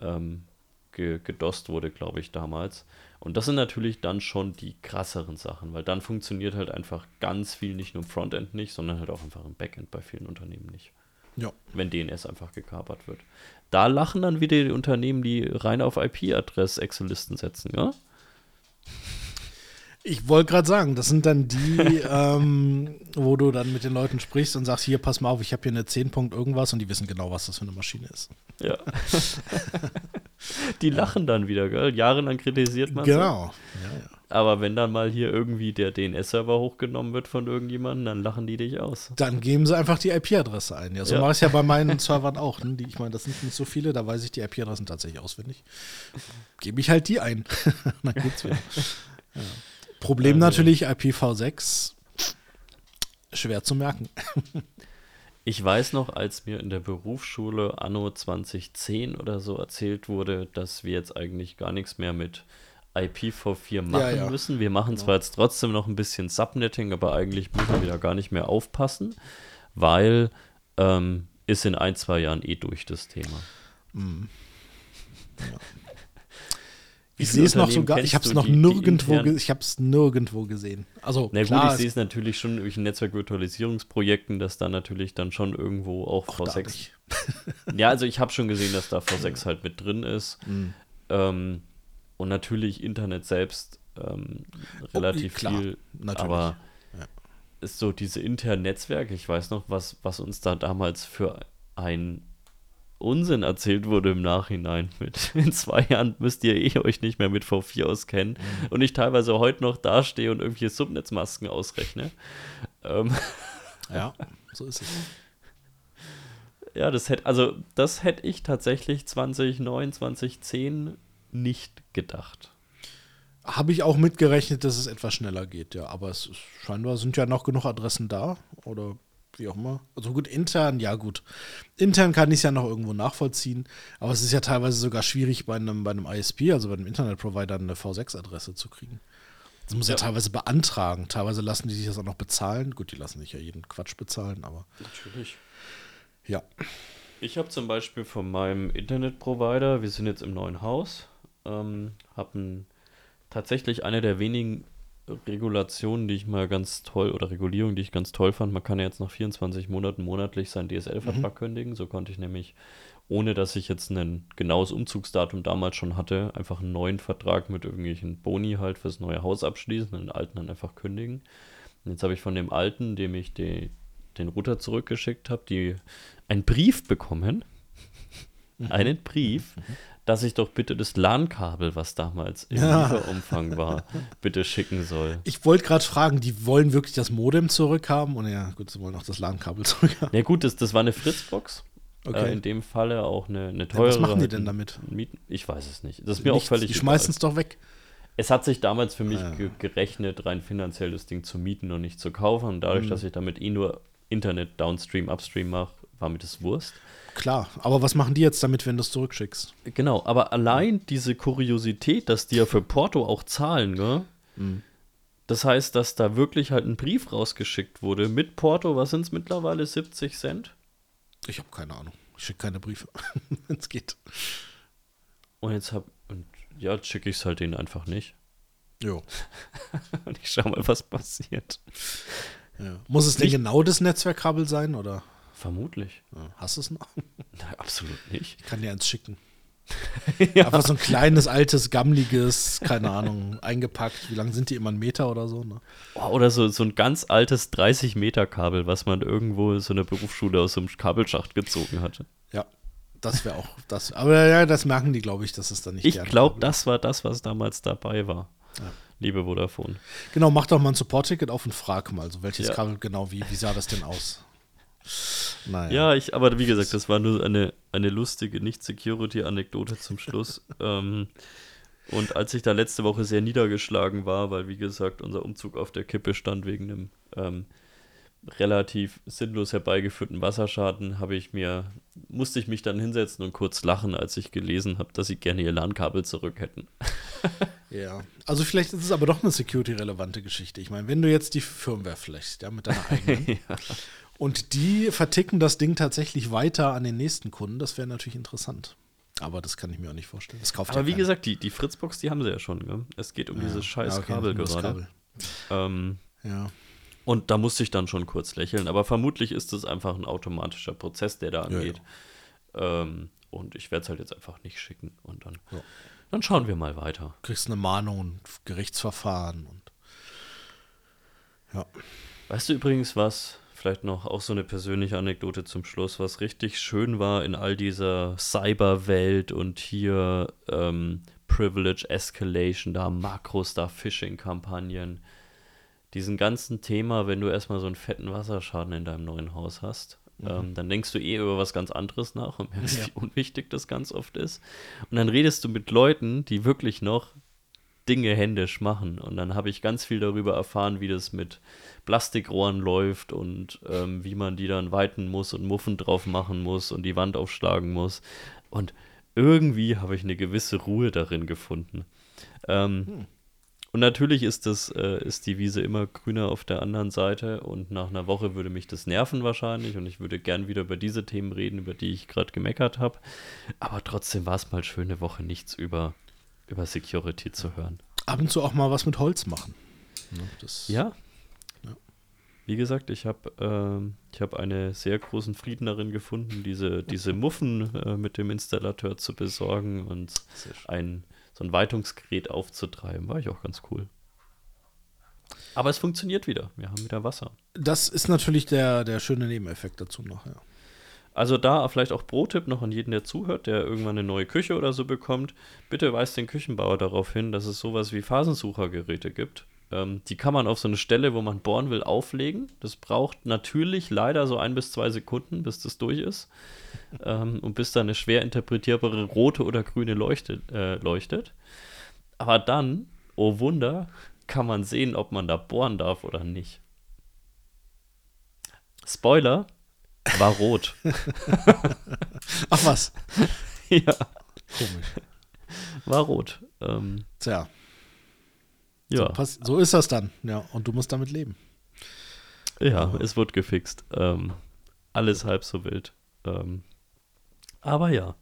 ähm, ge gedost wurde, glaube ich, damals. Und das sind natürlich dann schon die krasseren Sachen, weil dann funktioniert halt einfach ganz viel, nicht nur im Frontend nicht, sondern halt auch einfach im Backend bei vielen Unternehmen nicht Ja. wenn DNS einfach gekapert wird. Da lachen dann wieder die Unternehmen, die rein auf IP-Adress-Excel-Listen setzen, ja? Ich wollte gerade sagen, das sind dann die, <laughs> ähm, wo du dann mit den Leuten sprichst und sagst, hier, pass mal auf, ich habe hier eine 10 Punkt irgendwas und die wissen genau, was das für eine Maschine ist. Ja. <laughs> die lachen dann wieder, gell? Jahrelang kritisiert man. Genau. Ja, ja. Aber wenn dann mal hier irgendwie der DNS-Server hochgenommen wird von irgendjemandem, dann lachen die dich aus. Dann geben sie einfach die IP-Adresse ein. Ja, so Ja. mache ich es ja bei meinen <laughs> Servern auch. Ne? Die, ich meine, das sind nicht so viele, da weiß ich die IP-Adressen tatsächlich auswendig. Gebe ich halt die ein. <laughs> Dann geht's wieder. Ja. Problem Also- natürlich, IPv6, schwer zu merken. <laughs> Ich weiß noch, als mir in der Berufsschule anno 2010 oder so erzählt wurde, dass wir jetzt eigentlich gar nichts mehr mit IPv4 machen Ja, ja. müssen. Wir machen zwar jetzt trotzdem noch ein bisschen Subnetting, aber eigentlich müssen wir da gar nicht mehr aufpassen, weil ähm, ist in ein, zwei Jahren eh durch das Thema. Wie Ich viele sehe es noch sogar, ich habe es noch die- die nirgendwo, ge- ich habe es nirgendwo gesehen. Also Na gut, klar, ich sehe es- natürlich schon irgendwelchen Netzwerkvirtualisierungsprojekten, dass da natürlich dann schon irgendwo auch auch da V6 nicht. <laughs> Ja, also ich habe schon gesehen, dass da V6 <laughs> halt mit drin ist. Mhm. Ähm, und natürlich Internet selbst ähm, relativ Oh, klar, viel. natürlich. Aber Ja. ist so diese internen Netzwerke, ich weiß noch, was, was uns da damals für ein Unsinn erzählt wurde im Nachhinein <laughs> mit in zwei Jahren müsst ihr eh euch nicht mehr mit V4 auskennen Mhm. und ich teilweise heute noch dastehe und irgendwelche Subnetzmasken ausrechne. Ähm, Ja, so ist es. Ja, das hätte, also das hätte ich tatsächlich 2009, 2010 nicht gedacht. Habe ich auch mitgerechnet, dass es etwas schneller geht, ja. Aber es ist, scheinbar sind ja noch genug Adressen da oder wie auch immer. Also gut, intern, ja gut. Intern kann ich es ja noch irgendwo nachvollziehen, aber es ist ja teilweise sogar schwierig bei einem, bei einem ISP, also bei einem Internetprovider, eine V6-Adresse zu kriegen. Das muss ja. Ja. teilweise beantragen. Teilweise lassen die sich das auch noch bezahlen. Gut, die lassen sich ja jeden Quatsch bezahlen, aber Natürlich. ja. Ich habe zum Beispiel von meinem Internetprovider, wir sind jetzt im neuen Haus, ähm, habe tatsächlich eine der wenigen Regulationen, die ich mal ganz toll, oder Regulierung, die ich ganz toll fand. Man kann ja jetzt nach 24 Monaten monatlich seinen DSL-Vertrag kündigen. So konnte ich nämlich, ohne dass ich jetzt ein genaues Umzugsdatum damals schon hatte, einfach einen neuen Vertrag mit irgendwelchen Boni halt fürs neue Haus abschließen und den alten dann einfach kündigen. Und jetzt habe ich von dem alten, dem ich die, den Router zurückgeschickt habe, die einen Brief bekommen. einen Brief, dass ich doch bitte das LAN-Kabel, was damals im Ja. Lieferumfang war, <laughs> bitte schicken soll. Ich wollte gerade fragen, die wollen wirklich das Modem zurückhaben? Und ja, gut, sie wollen auch das LAN-Kabel <laughs> zurückhaben. Ja gut, das, das war eine Fritzbox. Okay. Äh, in dem Falle auch eine, eine Ja, teure. was machen die halt denn damit? Mieten- Ich weiß es nicht. Das ist mir auch Nichts, völlig Die schmeißen es doch weg. es hat sich damals für mich ja. ge gerechnet, rein finanziell das Ding zu mieten und nicht zu kaufen. Und dadurch, mhm. dass ich damit eh nur Internet Downstream, Upstream mache, war mir das Wurst. Klar, aber was machen die jetzt damit, wenn du es zurückschickst? Genau, aber allein diese Kuriosität, dass die ja für Porto auch zahlen, gell? Mhm. Das heißt, dass da wirklich halt ein Brief rausgeschickt wurde mit Porto, was sind es mittlerweile, 70 Cent? Ich habe keine Ahnung. Ich schicke keine Briefe, <laughs> wenn es geht. Und jetzt hab, und ja, schicke ich es halt denen einfach nicht. Jo. <laughs> und ich schau mal, was passiert. Ja. Muss es denn genau das Netzwerkkabel sein, oder? Vermutlich. Hast du es noch? <laughs> Nein, absolut nicht. Ich kann dir eins schicken. <laughs> ja. Einfach so ein kleines, altes, gammliges, keine Ahnung, eingepackt. Wie lang sind die immer? Ein Meter oder so? Ne? Oh, oder so, so ein ganz altes 30-Meter-Kabel, was man irgendwo so eine Berufsschule aus so einem Kabelschacht gezogen hatte. Ja, das wäre auch das. Aber ja, das merken die, glaube ich, dass es dann nicht Ich glaube, das war das, was damals dabei war. Ja. Liebe Vodafone. Genau, mach doch mal ein Support-Ticket auf und frag mal, so welches ja. Kabel genau, wie, wie sah das denn aus? Naja. Ja, ich, aber wie gesagt, das war nur eine, eine lustige Nicht-Security-Anekdote zum Schluss. <laughs> ähm, und als ich da letzte Woche sehr niedergeschlagen war, weil wie gesagt unser Umzug auf der Kippe stand wegen einem ähm, relativ sinnlos herbeigeführten Wasserschaden, habe ich mir, musste ich mich dann hinsetzen und kurz lachen, als ich gelesen habe, dass sie gerne ihr LAN-Kabel zurück hätten. <laughs> ja, also vielleicht ist es aber doch eine security-relevante Geschichte. Ich meine, wenn du jetzt die Firmware flechst, ja, mit deiner eigenen, <laughs> ja. Und die verticken das Ding tatsächlich weiter an den nächsten Kunden. Das wäre natürlich interessant. Aber das kann ich mir auch nicht vorstellen. Das kauft Aber ja wie gesagt, die, die Fritzbox, die haben sie ja schon. Gell? Es geht um ja. dieses scheiß ja, okay, Kabel gerade. Kabel. Ähm, ja. Und da musste ich dann schon kurz lächeln. Aber vermutlich ist es einfach ein automatischer Prozess, der da angeht. Ähm, und ich werde es halt jetzt einfach nicht schicken. Und dann, dann schauen wir mal weiter. Du kriegst eine Mahnung und Gerichtsverfahren und ja. Weißt du übrigens was? Vielleicht noch auch so eine persönliche Anekdote zum Schluss, was richtig schön war in all dieser Cyberwelt und hier ähm, Privilege Escalation, da Makros, da Phishing-Kampagnen. Diesen ganzen Thema, wenn du erstmal so einen fetten Wasserschaden in deinem neuen Haus hast, mhm. ähm, dann denkst du eh über was ganz anderes nach und merkst, ja. wie unwichtig das ganz oft ist. Und dann redest du mit Leuten, die wirklich noch Dinge händisch machen. Und dann habe ich ganz viel darüber erfahren, wie das mit Plastikrohren läuft und ähm, wie man die dann weiten muss und Muffen drauf machen muss und die Wand aufschlagen muss. Und irgendwie habe ich eine gewisse Ruhe darin gefunden. Ähm, hm. Und natürlich ist, das, äh, ist die Wiese immer grüner auf der anderen Seite und nach einer Woche würde mich das nerven wahrscheinlich und ich würde gern wieder über diese Themen reden, über die ich gerade gemeckert habe. Aber trotzdem war es mal schöne Woche, nichts über, über Security zu hören. Ab und zu auch mal was mit Holz machen. ja, wie gesagt, ich habe äh, hab eine sehr großen Frieden darin gefunden, diese, diese Muffen äh, mit dem Installateur zu besorgen und ein, so ein Weitungsgerät aufzutreiben. War ich auch ganz cool. Aber es funktioniert wieder. Wir haben wieder Wasser. Das ist natürlich der, der schöne Nebeneffekt dazu noch, ja. Also da vielleicht auch Pro-Tipp noch an jeden, der zuhört, der irgendwann eine neue Küche oder so bekommt. Bitte weist den Küchenbauer darauf hin, dass es sowas wie Phasensuchergeräte gibt ähm, die kann man auf so eine Stelle, wo man bohren will, auflegen. Das braucht natürlich leider so ein bis zwei Sekunden, bis das durch ist. ähm, und bis da eine schwer interpretierbare rote oder grüne Leuchte, äh, leuchtet. Aber dann, oh Wunder, kann man sehen, ob man da bohren darf oder nicht. Spoiler, war rot. <laughs> Ach was. <laughs> ja. Komisch. War rot. Ähm, Tja. Ja. So, so, ist das dann, ja. Und du musst damit leben. Ja, aber. es wird gefixt. Ähm, alles halb so wild. Ähm, aber ja.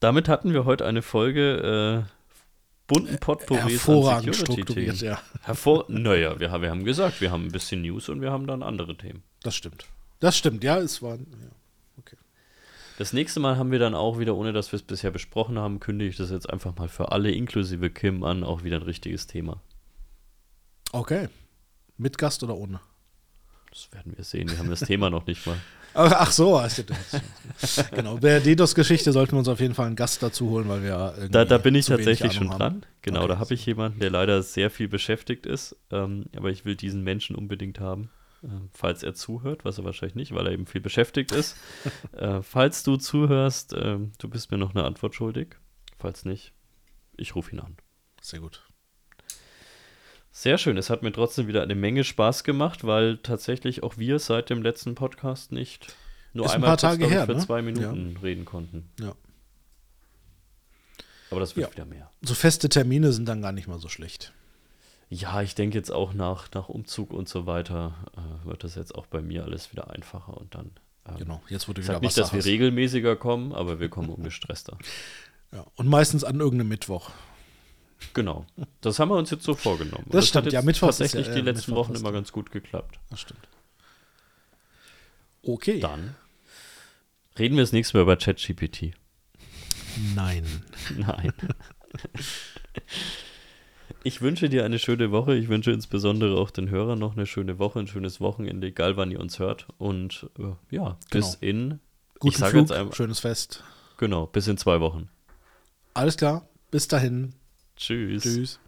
Damit hatten wir heute eine Folge äh, bunten Potpourris Hervorragend strukturiert, ja. Hervor naja, wir, wir haben gesagt, wir haben ein bisschen News und wir haben dann andere Themen. Das stimmt. Das stimmt, ja, es war. Ja. Okay. Das nächste Mal haben wir dann auch wieder, ohne dass wir es bisher besprochen haben, kündige ich das jetzt einfach mal für alle, inklusive Kim, an, auch wieder ein richtiges Thema. Okay. Mit Gast oder ohne? Das werden wir sehen. Wir haben das Thema noch nicht mal. <laughs> Ach so, genau. Bei der DDoS-Geschichte sollten wir uns auf jeden Fall einen Gast dazu holen, weil wir da, da bin ich tatsächlich schon dran. Haben. Genau, okay, da habe ich jemanden, der leider sehr viel beschäftigt ist, ähm, aber ich will diesen Menschen unbedingt haben, falls er zuhört, was er wahrscheinlich nicht, weil er eben viel beschäftigt ist. <laughs> äh, falls du zuhörst, äh, du bist mir noch eine Antwort schuldig. Falls nicht, ich rufe ihn an. Sehr gut. Sehr schön. Es hat mir trotzdem wieder eine Menge Spaß gemacht, weil tatsächlich auch wir seit dem letzten Podcast nicht nur Ist ein einmal paar Tage kurz, her, für ne? zwei Minuten reden konnten. Ja. Aber das wird Ja. wieder mehr. So feste Termine sind dann gar nicht mal so schlecht. Ja, ich denke jetzt auch nach, nach Umzug und so weiter äh, wird das jetzt auch bei mir alles wieder einfacher und dann. Ähm, Genau, jetzt wurde Ich wieder nicht, dass wir hast. regelmäßiger kommen, aber wir kommen ungestresster. <laughs> Ja. Und meistens an irgendeinem Mittwoch. Genau. Das haben wir uns jetzt so vorgenommen. Und Das stimmt, hat ja, jetzt Mittwochs ist tatsächlich ja- die ja, letzten Mittwoch Wochen immer ganz gut geklappt. Das stimmt. Okay. Dann reden wir das nächste Mal über ChatGPT. Nein. <laughs> Nein. <laughs> Ich wünsche dir eine schöne Woche. Ich wünsche insbesondere auch den Hörern noch eine schöne Woche, ein schönes Wochenende, egal wann ihr uns hört. Und äh, ja, bis in, Guten sag Flug, jetzt einmal- schönes Fest. genau, bis in zwei Wochen. Alles klar. Bis dahin. Tschüss. Tschüss.